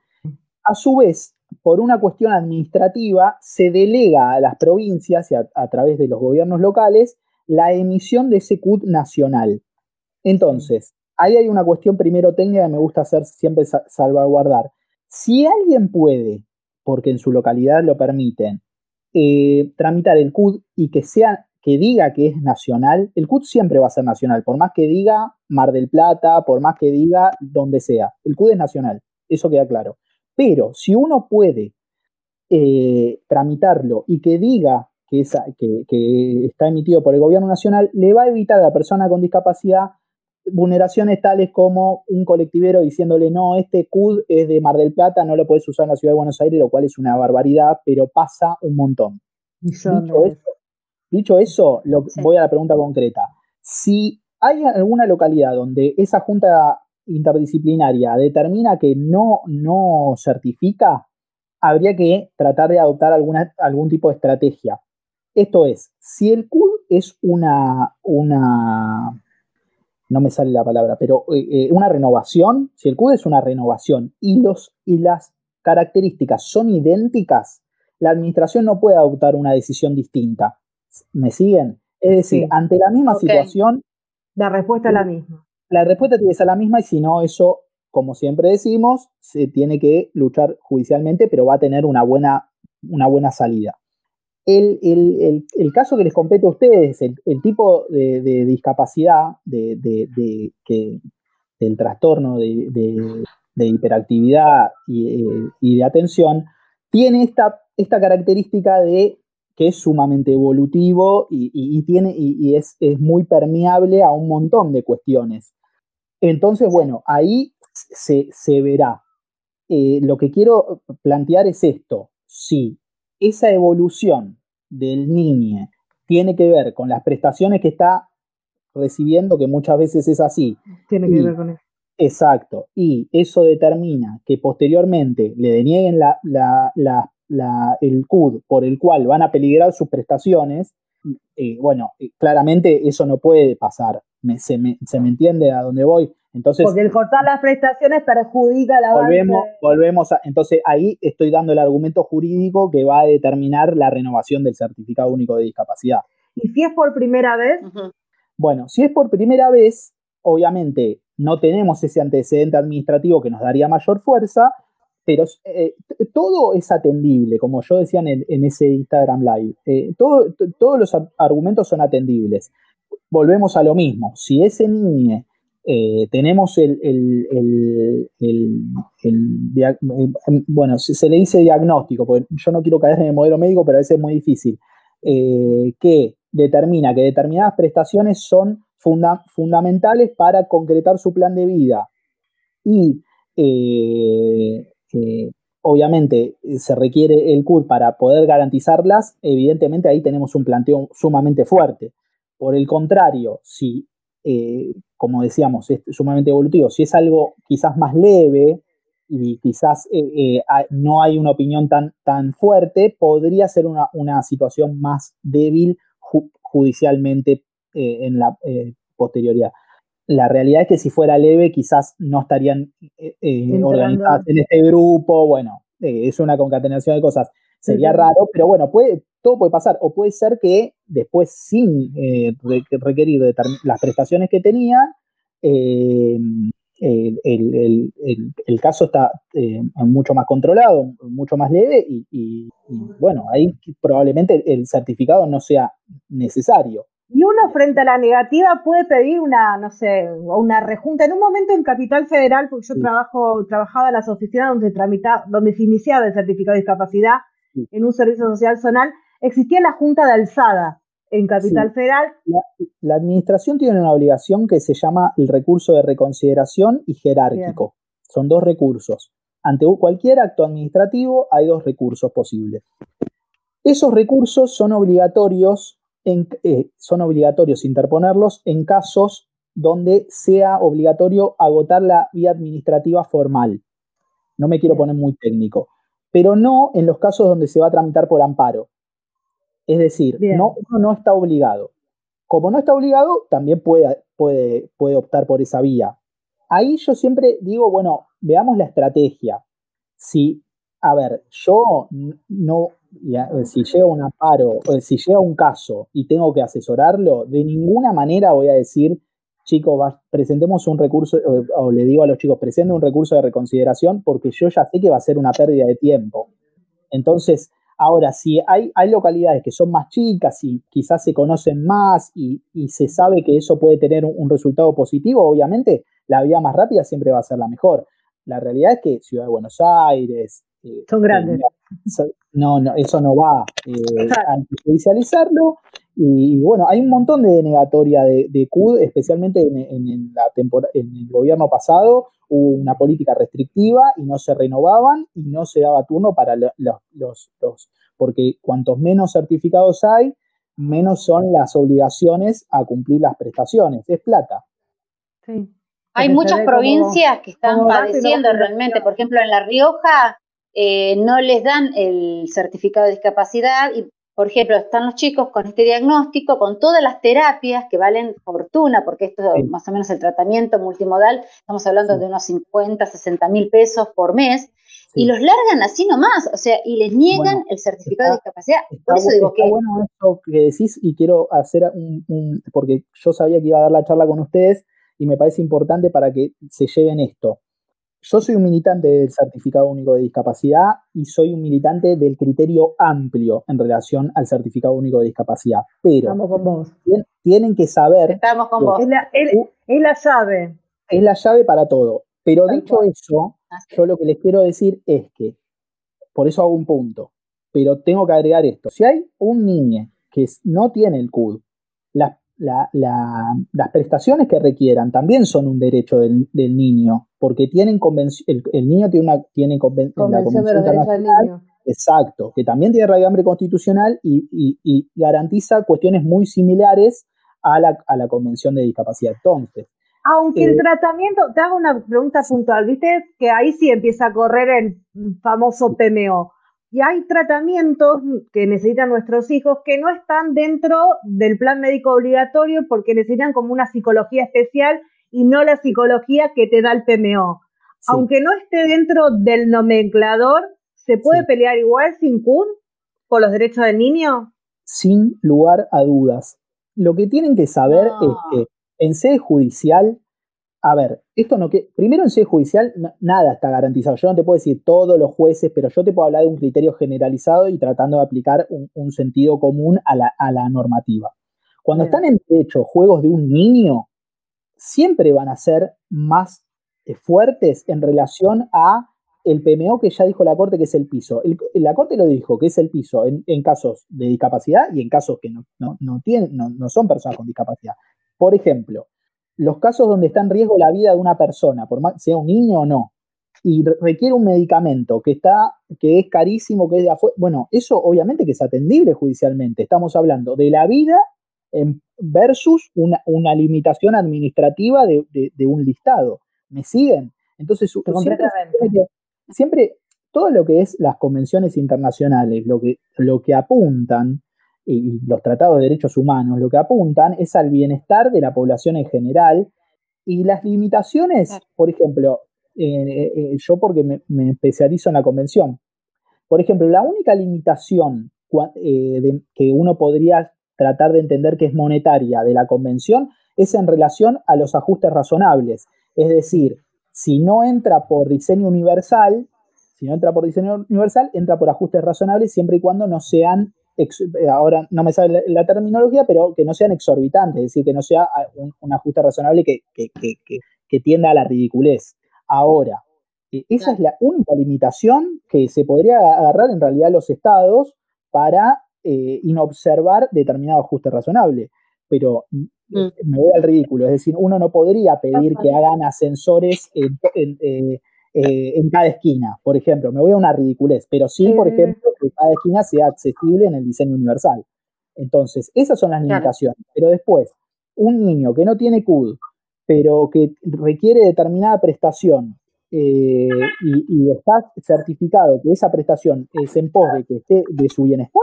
A su vez, por una cuestión administrativa, se delega a las provincias y a, través de los gobiernos locales la emisión de ese CUT nacional. Entonces, ahí hay una cuestión primero técnica que me gusta hacer siempre salvaguardar. Si alguien puede, porque en su localidad lo permiten, eh, tramitar el CUD y que sea que diga que es nacional, el CUD siempre va a ser nacional, por más que diga Mar del Plata, por más que diga donde sea, el CUD es nacional, eso queda claro. Pero si uno puede eh, tramitarlo y que diga que, que, está emitido por el gobierno nacional, le va a evitar a la persona con discapacidad vulneraciones tales como un colectivero diciéndole, no, este CUD es de Mar del Plata, no lo puedes usar en la ciudad de Buenos Aires, lo cual es una barbaridad, pero pasa un montón. Dicho eso, voy a la pregunta concreta. Si hay alguna localidad donde esa junta interdisciplinaria determina que no, no certifica, habría que tratar de adoptar alguna, algún tipo de estrategia. Esto es, si el CUD es una, una no me sale la palabra, pero eh, eh, una renovación, si el CUD es una renovación y, los, y las características son idénticas, la administración no puede adoptar una decisión distinta. ¿Me siguen? Es decir, ante la misma situación... La respuesta es la misma la respuesta tiene que ser la misma y si no, eso, como siempre decimos, se tiene que luchar judicialmente, pero va a tener una buena, una buena salida. el, caso que les compete a ustedes, el, tipo de, discapacidad de, que, del trastorno de, hiperactividad y, de atención, tiene esta, esta característica de que es sumamente evolutivo y, tiene, y, es, es, muy permeable a un montón de cuestiones. Entonces, bueno, ahí se, verá. Eh, lo que quiero plantear es esto. Si esa evolución del niño tiene que ver con las prestaciones que está recibiendo, que muchas veces es así. Tiene que ver con eso. Exacto. Y eso determina que posteriormente le denieguen la, el CUD por el cual van a peligrar sus prestaciones. Eh, bueno, eh, claramente eso no puede pasar. se, me, se me entiende a dónde voy. Entonces, Porque el cortar las prestaciones perjudica la volvemos, volvemos a, entonces ahí estoy dando el argumento jurídico que va a determinar la renovación del certificado único de discapacidad. ¿Y si es por primera vez? Bueno, si es por primera vez, obviamente no tenemos ese antecedente administrativo que nos daría mayor fuerza, pero eh, todo es atendible, como yo decía en, ese Instagram Live. Eh, todos los argumentos son atendibles. Volvemos a lo mismo. Si ese niño eh, tenemos el, bueno, se, le dice diagnóstico, porque yo no quiero caer en el modelo médico, pero a veces es muy difícil, que determina que determinadas prestaciones son fundamentales para concretar su plan de vida. Y obviamente se requiere el CUD para poder garantizarlas, evidentemente ahí tenemos un planteo sumamente fuerte. Por el contrario, si como decíamos, es sumamente evolutivo. Si es algo quizás más leve y quizás eh, eh, no hay una opinión tan, tan fuerte, podría ser una, situación más débil judicialmente eh, en la posterioridad. La realidad es que si fuera leve, quizás no estarían organizadas en este grupo. Bueno, es una concatenación de cosas. Sería raro, pero bueno, puede, todo puede pasar. O puede ser que después, sin eh, requerir las prestaciones que tenían, eh, el, caso está eh, mucho más controlado, mucho más leve y, bueno, ahí probablemente el certificado no sea necesario. Y uno frente a la negativa puede pedir una, no sé, una rejunta. En un momento en Capital Federal, porque yo trabajo, trabajaba en las oficinas donde, tramita, donde se iniciaba el certificado de discapacidad en un servicio social zonal, existía la Junta de Alzada en Capital Federal. La, administración tiene una obligación que se llama el recurso de reconsideración y jerárquico. Son dos recursos. Ante cualquier acto administrativo hay dos recursos posibles. Esos recursos son obligatorios, eh, son obligatorios interponerlos en casos donde sea obligatorio agotar la vía administrativa formal. No me quiero poner muy técnico, pero no en los casos donde se va a tramitar por amparo. Es decir, no, uno no está obligado. Como no está obligado, también puede, puede, puede optar por esa vía. Ahí yo siempre digo, bueno, veamos la estrategia. Si, a ver, yo no, si llega un amparo, si llega un caso y tengo que asesorarlo, de ninguna manera voy a decir, chicos, presentemos un recurso, o, le digo a los chicos, presenten un recurso de reconsideración, porque yo ya sé que va a ser una pérdida de tiempo. Entonces, Ahora, si hay, hay localidades que son más chicas y quizás se conocen más y, se sabe que eso puede tener un, resultado positivo, obviamente la vía más rápida siempre va a ser la mejor. La realidad es que Ciudad de Buenos Aires... Eh, son grandes. No, no, eso no va eh, a judicializarlo. Y, bueno, hay un montón de denegatoria de, de CUD, especialmente en, en, la en el gobierno pasado, hubo una política restrictiva y no se renovaban y no se daba turno para los, los, porque cuantos menos certificados hay, menos son las obligaciones a cumplir las prestaciones. Es plata. Sí. Hay muchas provincias que están padeciendo realmente. Por ejemplo, en La Rioja eh, no les dan el certificado de discapacidad y por ejemplo, están los chicos con este diagnóstico, con todas las terapias que valen fortuna, porque esto es más o menos el tratamiento multimodal, estamos hablando de unos 50, 60 mil pesos por mes, y los largan así nomás, o sea, y les niegan el certificado de discapacidad. por eso digo que... bueno esto que decís y quiero hacer un, porque yo sabía que iba a dar la charla con ustedes y me parece importante para que se lleven esto. Yo soy un militante del certificado único de discapacidad y soy un militante del criterio amplio en relación al certificado único de discapacidad. Pero Estamos con vos. tienen que saber. Estamos con vos. Es la, es- es la llave. es la llave para todo. Pero Tal dicho cual. eso, Así. yo lo que les quiero decir es que, por eso hago un punto, pero tengo que agregar esto. Si hay un niño que no tiene el CUD, las- la- la- las prestaciones que requieran también son un derecho del, del niño, porque tienen el, el niño tiene una tiene conven- en la Convención de los Convención Derechos del Internacional, Niño. Exacto, que también tiene raigambre constitucional y, y- y garantiza cuestiones muy similares a la, a la Convención de Discapacidad. Entonces, Aunque Eh, el tratamiento, te hago una pregunta puntual, viste que ahí sí empieza a correr el famoso PMO. Y hay tratamientos que necesitan nuestros hijos que no están dentro del plan médico obligatorio porque necesitan como una psicología especial y no la psicología que te da el PMO. sí. Aunque no esté dentro del nomenclador, ¿se puede Sí. pelear igual sin CUD por los derechos del niño? sin lugar a dudas. Lo que tienen que saber No. es que en sede judicial, a ver, esto no que primero en sede judicial nada está garantizado. Yo no te puedo decir todos los jueces, pero yo te puedo hablar de un criterio generalizado y tratando de aplicar un, un sentido común a la, a la normativa. Cuando Bien. están en derecho juegos de un niño, siempre van a ser más eh, fuertes en relación a el PMO que ya dijo la Corte que es el piso. El- la Corte lo dijo que es el piso en, en casos de discapacidad y en casos que no, no, no tienen, no, no son personas con discapacidad. Por ejemplo, los casos donde está en riesgo la vida de una persona, por más sea un niño o no, y re- requiere un medicamento que está, que es carísimo, que es de afuera, bueno, eso obviamente que es atendible judicialmente. Estamos hablando de la vida en- versus una, una limitación administrativa de, de- de un listado. ¿Me siguen? Entonces, siempre, todo lo que es las convenciones internacionales, lo que, lo que apuntan, y los tratados de derechos humanos, lo que apuntan es al bienestar de la población en general y las limitaciones, Claro. por ejemplo, eh, eh, yo porque me, me especializo en la convención, por ejemplo, la única limitación eh, de- que uno podría tratar de entender que es monetaria de la convención es en relación a los ajustes razonables. Es decir, si no entra por diseño universal, si no entra por diseño universal, entra por ajustes razonables siempre y cuando no sean, ex- eh, ahora no me sale la, la terminología, pero que no sean exorbitantes, es decir, que no sea ah, un, un ajuste razonable que, que- que- tienda a la ridiculez. Ahora, eh, esa es la única limitación que se podría agarrar en realidad los estados para eh, inobservar determinado ajuste razonable. Pero mm, Mm. me voy al ridículo, es decir, uno no podría pedir que hagan ascensores en, en- eh, eh, en cada esquina, por ejemplo, me voy a una ridiculez, pero sí, por ejemplo, que cada esquina sea accesible en el diseño universal. Entonces, esas son las Claro. limitaciones. Pero después, un niño que no tiene CUD, pero que requiere determinada prestación eh, y, y está certificado que esa prestación es en pos de que esté de su bienestar,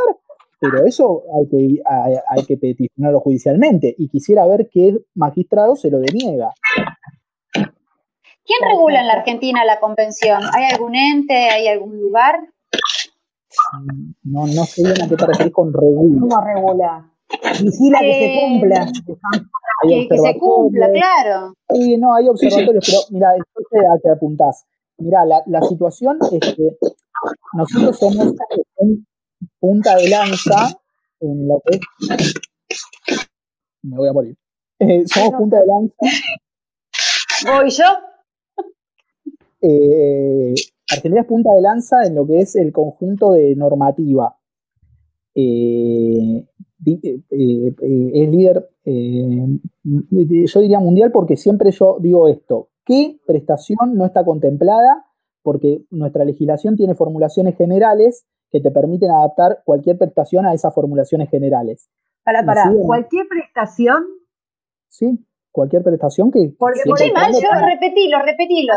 pero eso hay que, hay, hay que peticionarlo judicialmente y quisiera ver qué magistrado se lo deniega. ¿Quién regula en la Argentina la convención? ¿Hay algún ente? ¿Hay algún lugar? No, no sé bien a qué te referís con regula. ¿Cómo regula? Vigila que se Eh, cumpla. Hay Que, que se cumpla, claro. Sí, no, hay observatorios, pero mira, esto sé a qué apuntás. Mira, la, la situación es que nosotros somos un punta de lanza en lo que. Me voy a morir. Eh, somos punta de lanza. ¿Voy yo? Eh, Argentina es punta de lanza en lo que es el conjunto de normativa. Eh, eh, eh, es líder, yo diría mundial porque siempre yo digo esto, ¿qué prestación no está contemplada? Porque nuestra legislación tiene formulaciones generales que te permiten adaptar cualquier prestación a esas formulaciones generales. Para, para, Sí, cualquier prestación, ¿Sí? Cualquier prestación que... Porque- y cuando yo, repetilo, repetilo.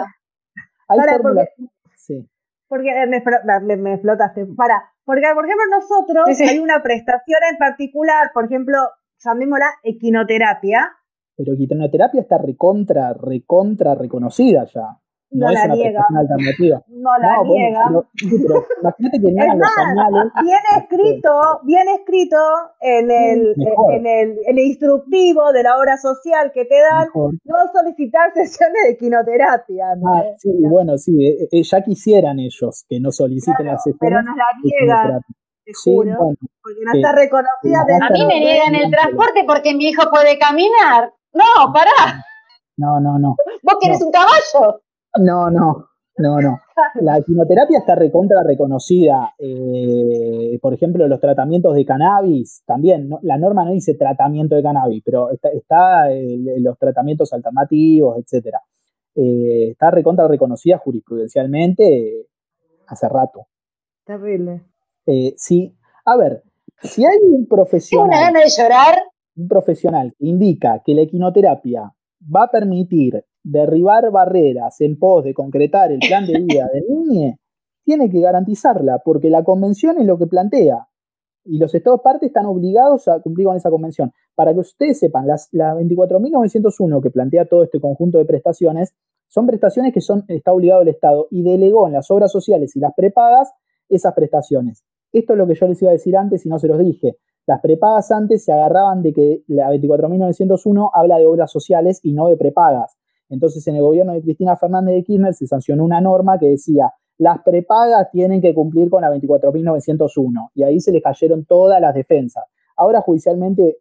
Hay Para, formulaciones- sí. porque eh, me, me, me explotaste. Para, porque por ejemplo nosotros Sí, sí. hay una prestación en particular, por ejemplo, llamémosla equinoterapia. Pero quinoterapia está recontra, recontra reconocida ya. No, es una alternativa. No la niega. pero, imagínate que es más, Bien escrito, bien escrito en el, en el, el, instructivo de la obra social que te dan, no solicitar sesiones de quinoterapia. Ah, sí, bueno, sí, eh, eh, ya quisieran ellos que no soliciten las sesiones. Pero nos la niegan. Te juro, porque no está reconocida. a mí me niegan el transporte porque mi hijo puede caminar. No, pará. No, no, no. ¿Vos querés un caballo? No, no, no, no. La quimioterapia está recontra reconocida. Eh, por ejemplo, los tratamientos de cannabis, también, la norma no dice tratamiento de cannabis, pero está, los tratamientos alternativos, etcétera. Eh, está recontra reconocida jurisprudencialmente hace rato. Terrible. Eh, sí, a ver, si hay un profesional. una gana de llorar? Un profesional que indica que la equinoterapia va a permitir derribar barreras en pos de concretar el plan de vida del niño, tiene que garantizarla, porque la convención es lo que plantea. Y los estados partes están obligados a cumplir con esa convención. Para que ustedes sepan, las, la 24.901 que plantea todo este conjunto de prestaciones son prestaciones que son, está obligado el Estado y delegó en las obras sociales y las prepagas esas prestaciones. Esto es lo que yo les iba a decir antes y no se los dije. Las prepagas antes se agarraban de que la 24.901 habla de obras sociales y no de prepagas. Entonces, en el gobierno de Cristina Fernández de Kirchner se sancionó una norma que decía, las prepagas tienen que cumplir con la 24.901. Y ahí se les cayeron todas las defensas. Ahora judicialmente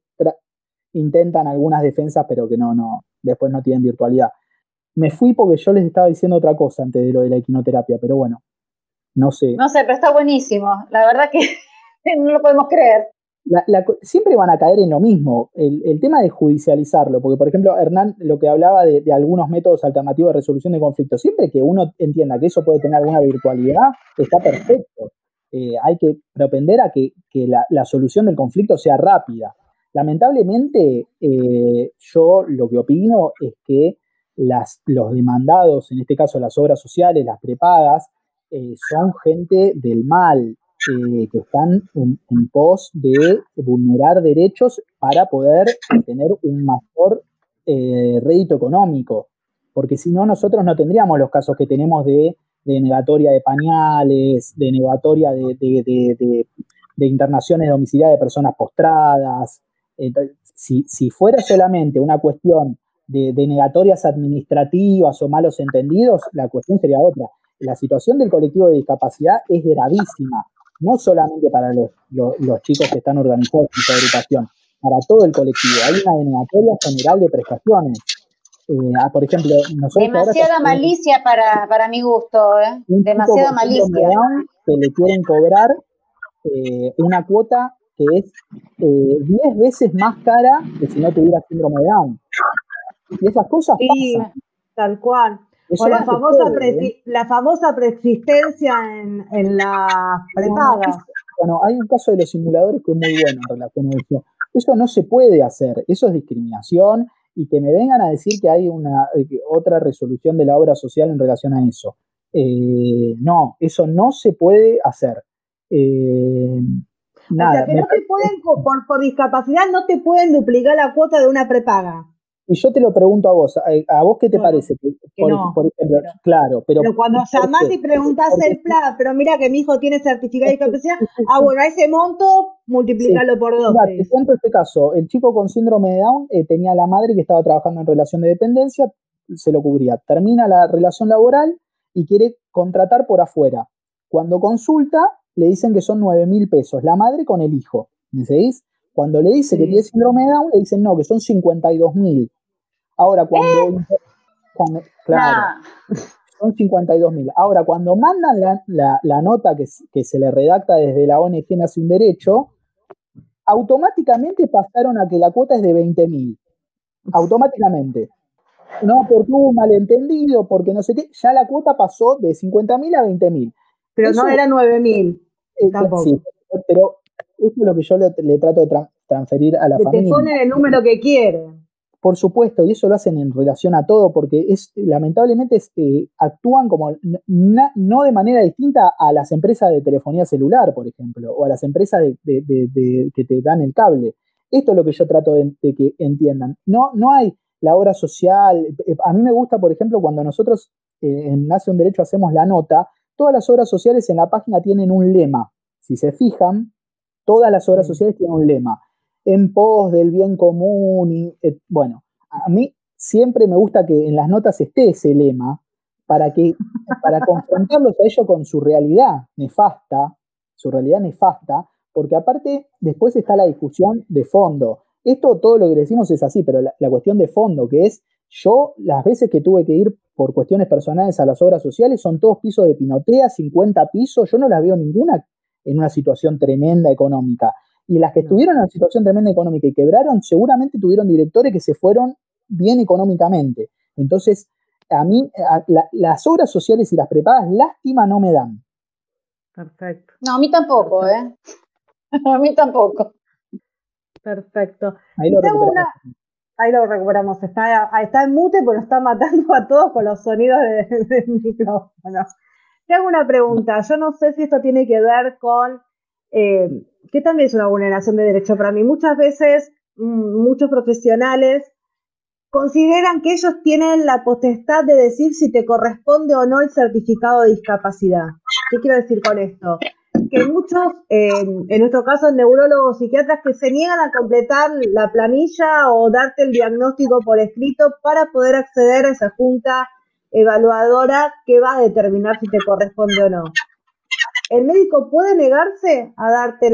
intentan algunas defensas, pero que no, no, después no tienen virtualidad. Me fui porque yo les estaba diciendo otra cosa antes de lo de la equinoterapia, pero bueno, no sé. No sé, pero está buenísimo. La verdad que no lo podemos creer siempre van a caer en lo mismo. El, tema de judicializarlo, porque por ejemplo, Hernán lo que hablaba de, algunos métodos alternativos de resolución de conflictos, siempre que uno entienda que eso puede tener alguna virtualidad, está perfecto. Eh, hay que propender a que, la, solución del conflicto sea rápida. Lamentablemente, eh, yo lo que opino es que las, los demandados, en este caso las obras sociales, las prepagas, eh, son gente del mal, eh, que están en, pos de vulnerar derechos para poder tener un mayor eh, rédito económico. Porque si no, nosotros no tendríamos los casos que tenemos de, negatoria de pañales, de negatoria de, de, internaciones domiciliares de personas postradas. si, si fuera solamente una cuestión de, negatorias administrativas o malos entendidos, la cuestión sería otra. La situación del colectivo de discapacidad es gravísima no solamente para los, chicos que están organizados en su agrupación, para todo el colectivo. Hay una denegatoria general de prestaciones. Eh, ah, por ejemplo, nosotros Demasiada malicia para, para mi gusto, ¿eh? Demasiada malicia. Que le quieren cobrar eh, una cuota que es 10 eh, veces más cara que si no tuviera síndrome de Down. Y esas cosas sí, Tal cual o la famosa, ¿eh? la famosa preexistencia en, en las prepagas. Bueno, hay un caso de los simuladores que es muy bueno en relación a eso. Eso no se puede hacer, eso es discriminación y que me vengan a decir que hay una otra resolución de la obra social en relación a eso. Eh, no, eso no se puede hacer. Eh, nada, o sea, que no te pueden, por, por discapacidad, no te pueden duplicar la cuota de una prepaga. Y yo te lo pregunto a vos, ¿a, vos qué te parece? por, ejemplo, claro, pero, cuando llamás y preguntás el plan, pero mira que mi hijo tiene certificado de discapacidad, ah, bueno, a ese monto, multiplícalo por dos. Mira, te cuento este caso, el chico con síndrome de Down eh, tenía la madre que estaba trabajando en relación de dependencia, se lo cubría, termina la relación laboral y quiere contratar por afuera. Cuando consulta, le dicen que son 9 mil pesos, la madre con el hijo, ¿me seguís? Cuando le dice que tiene síndrome de Down, le dicen no, que son 52 mil. Ahora, cuando, ¿Eh? claro, son 52 mil. Ahora, cuando mandan la, nota que, se le redacta desde la ONG Nace un Derecho, automáticamente pasaron a que la cuota es de 20 mil. Automáticamente. No, porque hubo un malentendido, porque no sé qué, ya la cuota pasó de 50 mil a 20 mil. Pero no era 9 mil. Eh, sí, pero eso es lo que yo le, trato de transferir a la que familia. Te ponen el número que quieren. Por supuesto, y eso lo hacen en relación a todo, porque es lamentablemente eh, actúan como no de manera distinta a las empresas de telefonía celular, por ejemplo, o a las empresas de, que te dan el cable. Esto es lo que yo trato de, que entiendan. No, no hay la obra social. A mí me gusta, por ejemplo, cuando nosotros eh, en Nace un Derecho hacemos la nota, todas las obras sociales en la página tienen un lema. Si se fijan, todas las obras sociales tienen un lema. En pos del bien común. Y, eh, bueno, a mí siempre me gusta que en las notas esté ese lema para, que, para confrontarlos a ellos con su realidad nefasta, su realidad nefasta, porque aparte después está la discusión de fondo. Esto, todo lo que decimos es así, pero la, cuestión de fondo, que es yo, las veces que tuve que ir por cuestiones personales a las obras sociales, son todos pisos de pinotea, 50 pisos, yo no las veo ninguna en una situación tremenda económica. Y las que estuvieron en una situación tremenda económica y quebraron, seguramente tuvieron directores que se fueron bien económicamente. Entonces, a mí, las obras sociales y las prepagas, lástima no me dan. Perfecto. No, a mí tampoco, ¿eh? a mí tampoco. Perfecto. Ahí lo, recuperamos. ahí lo recuperamos. Está, está en mute, pero está matando a todos con los sonidos del micrófono. Te hago una pregunta. Yo no sé si esto tiene que ver con eh, que también es una vulneración de derecho para mí. Muchas veces, mm, muchos profesionales consideran que ellos tienen la potestad de decir si te corresponde o no el certificado de discapacidad. ¿Qué quiero decir con esto? Que muchos, en nuestro caso neurólogos, psiquiatras, que se niegan a completar la planilla o darte el diagnóstico por escrito para poder acceder a esa junta evaluadora que va a determinar si te corresponde o no. ¿El médico puede negarse a darte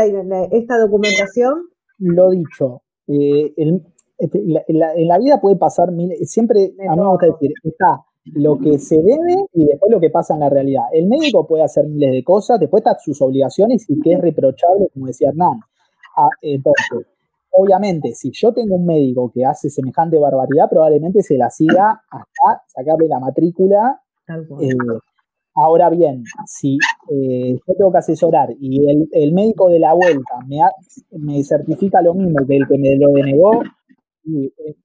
esta documentación? Lo dicho, eh, el, este, en la, vida puede pasar, siempre a mí me gusta decir, está lo que se debe y después lo que pasa en la realidad. El médico puede hacer miles de cosas, después están sus obligaciones y que es reprochable, como decía Hernán. Ah, entonces, obviamente, si yo tengo un médico que hace semejante barbaridad, probablemente se la siga hasta sacarle la matrícula. Eh, ahora bien, si eh, yo tengo que asesorar y el, médico de la vuelta me, me certifica lo mismo que el que me lo denegó,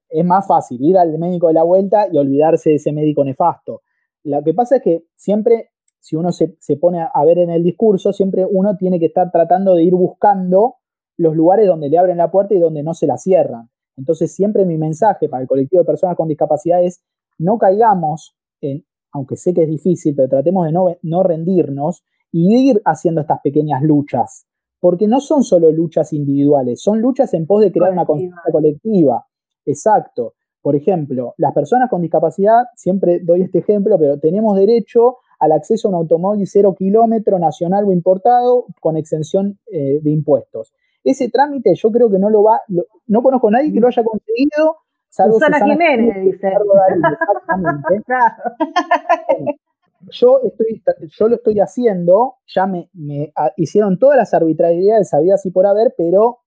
es más fácil ir al médico de la vuelta y olvidarse de ese médico nefasto. Lo que pasa es que siempre, si uno se, pone a ver en el discurso, siempre uno tiene que estar tratando de ir buscando los lugares donde le abren la puerta y donde no se la cierran. Entonces, siempre mi mensaje para el colectivo de personas con discapacidad es no caigamos en, aunque sé que es difícil, pero tratemos de no, no rendirnos y ir haciendo estas pequeñas luchas porque no son solo luchas individuales, son luchas en pos de crear una conciencia colectiva. Exacto. Por ejemplo, las personas con discapacidad, siempre doy este ejemplo, pero tenemos derecho al acceso a un automóvil cero kilómetro nacional o importado con exención eh, de impuestos. Ese trámite yo creo que no lo va, no conozco a nadie que lo haya conseguido, salvo Susana, Jiménez, dice. exactamente. yo, estoy, yo lo estoy haciendo, ya me, me hicieron todas las arbitrariedades sabidas y por haber, pero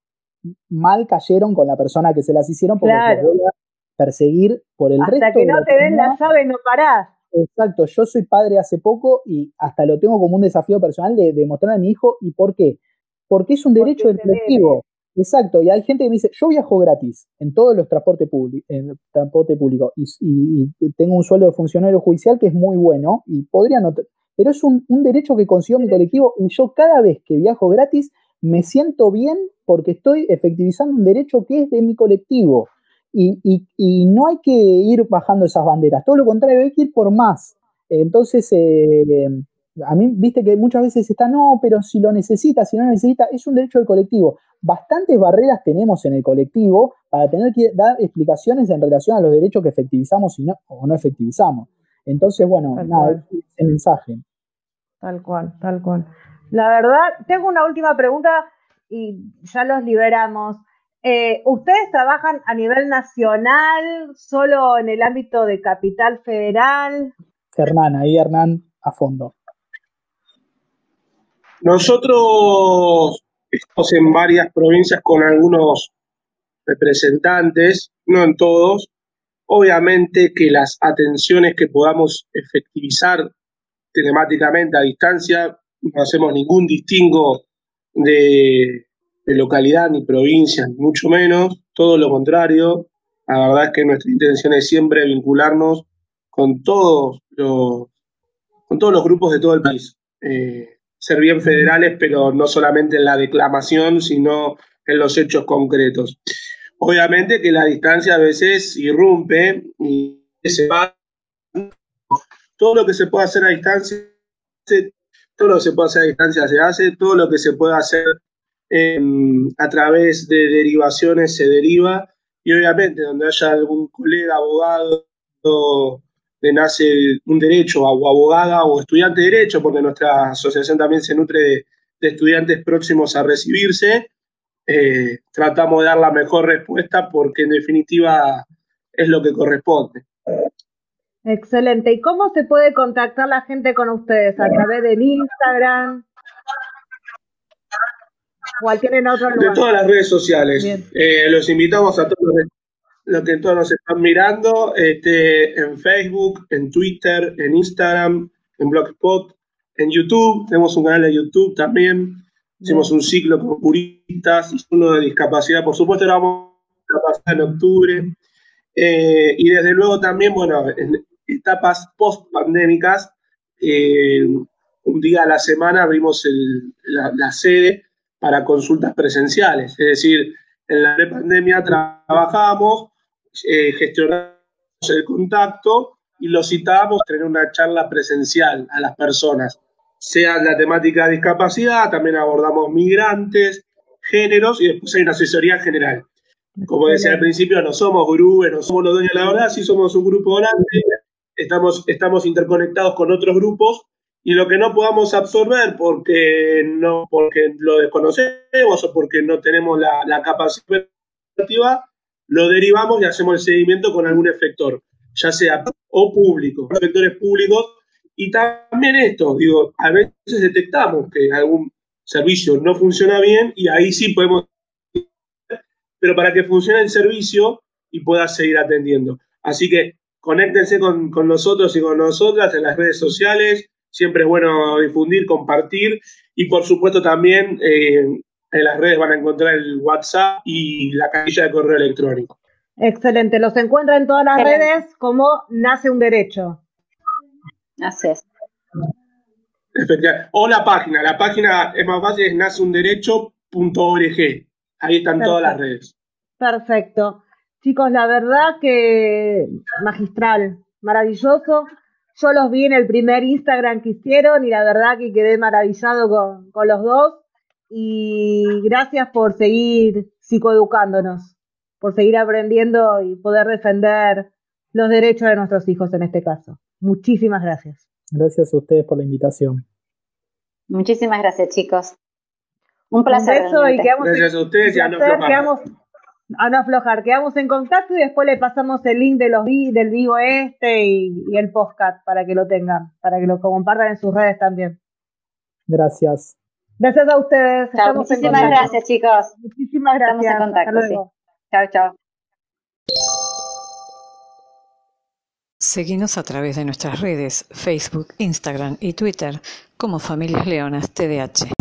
mal cayeron con la persona que se las hicieron porque voy a perseguir por el resto. Hasta que no te den la llave no parás. Exacto, yo soy padre hace poco y hasta lo tengo como un desafío personal de, demostrar a mi hijo. ¿Y por qué? Porque es un derecho del colectivo. Exacto, y hay gente que me dice, yo viajo gratis en todos los transportes públicos, transporte público, y, tengo un sueldo de funcionario judicial que es muy bueno, y podría no, pero es un, derecho que consiguió mi colectivo, y yo cada vez que viajo gratis me siento bien porque estoy efectivizando un derecho que es de mi colectivo. Y, y, no hay que ir bajando esas banderas, todo lo contrario, hay que ir por más. Entonces, eh, a mí, viste que muchas veces está, no, pero si lo necesita, si no lo necesita, es un derecho del colectivo bastantes barreras tenemos en el colectivo para tener que dar explicaciones en relación a los derechos que efectivizamos y no, o no efectivizamos. Entonces, bueno, nada, ese mensaje. Tal cual, tal cual. La verdad, tengo una última pregunta y ya los liberamos. Eh, ¿Ustedes trabajan a nivel nacional, solo en el ámbito de capital federal? Hernán, ahí Hernán, a fondo. Nosotros estamos en varias provincias con algunos representantes, no en todos. Obviamente que las atenciones que podamos efectivizar telemáticamente a distancia, no hacemos ningún distingo de, localidad ni provincia, ni mucho menos, todo lo contrario. La verdad es que nuestra intención es siempre vincularnos con todos los, con todos los grupos de todo el país. Eh, ser bien federales, pero no solamente en la declamación, sino en los hechos concretos. Obviamente que la distancia a veces irrumpe y se va, todo lo que se puede hacer a distancia, todo lo que se puede hacer a distancia se hace, todo lo que se puede hacer em, a través de derivaciones se deriva y obviamente donde haya algún colega abogado de nace un derecho o abogada o estudiante de derecho, porque nuestra asociación también se nutre de, estudiantes próximos a recibirse, eh, tratamos de dar la mejor respuesta porque en definitiva es lo que corresponde. Excelente. ¿Y cómo se puede contactar la gente con ustedes? ¿A través del Instagram? ¿O tienen otro lugar? De todas las redes sociales. Eh, los invitamos a todos los que todos nos están mirando este, en Facebook, en Twitter, en Instagram, en Blogspot, en YouTube. Tenemos un canal de YouTube también. Hicimos un ciclo con puristas, uno de discapacidad. Por supuesto, lo vamos a pasar en octubre. Eh, y desde luego también, bueno, en etapas post-pandémicas, eh, un día a la semana abrimos la, sede para consultas presenciales. Es decir, en la pandemia trabajamos, eh, gestionamos el contacto y lo citábamos tener una charla presencial a las personas, sea la temática de discapacidad, también abordamos migrantes, géneros y después hay una asesoría general. Como decía al principio, no somos gurúes, no somos los dueños de la verdad, sí somos un grupo grande, estamos, estamos interconectados con otros grupos y lo que no podamos absorber porque, no, porque lo desconocemos o porque no tenemos la, la capacidad operativa, lo derivamos y hacemos el seguimiento con algún efector, ya sea o público, efectores públicos. Y también esto, digo, a veces detectamos que algún servicio no funciona bien y ahí sí podemos, pero para que funcione el servicio y pueda seguir atendiendo. Así que conéctense con, nosotros y con nosotras en las redes sociales. Siempre es bueno difundir, compartir y por supuesto también eh, en las redes van a encontrar el WhatsApp y la casilla de correo electrónico. Excelente, los encuentra en todas las redes como Nace un Derecho. Así es. O la página, la página es más fácil, es naceunderecho.org. Ahí están todas las redes. Perfecto. Chicos, la verdad que magistral, maravilloso. Yo los vi en el primer Instagram que hicieron y la verdad que quedé maravillado con, los dos. Y gracias por seguir psicoeducándonos, por seguir aprendiendo y poder defender los derechos de nuestros hijos en este caso. Muchísimas gracias. Gracias a ustedes por la invitación. Muchísimas gracias, chicos. Un placer. y gracias a ustedes y a a no aflojar. Quedamos en contacto y después le pasamos el link de los del vivo este y, el podcast para que lo tengan, para que lo compartan en sus redes también. Gracias. Gracias a ustedes. muchísimas gracias, chicos. Muchísimas gracias. Estamos en contacto. Chao, chao. Seguimos a través de nuestras redes, Facebook, Instagram y Twitter como Familias Leonas TDH.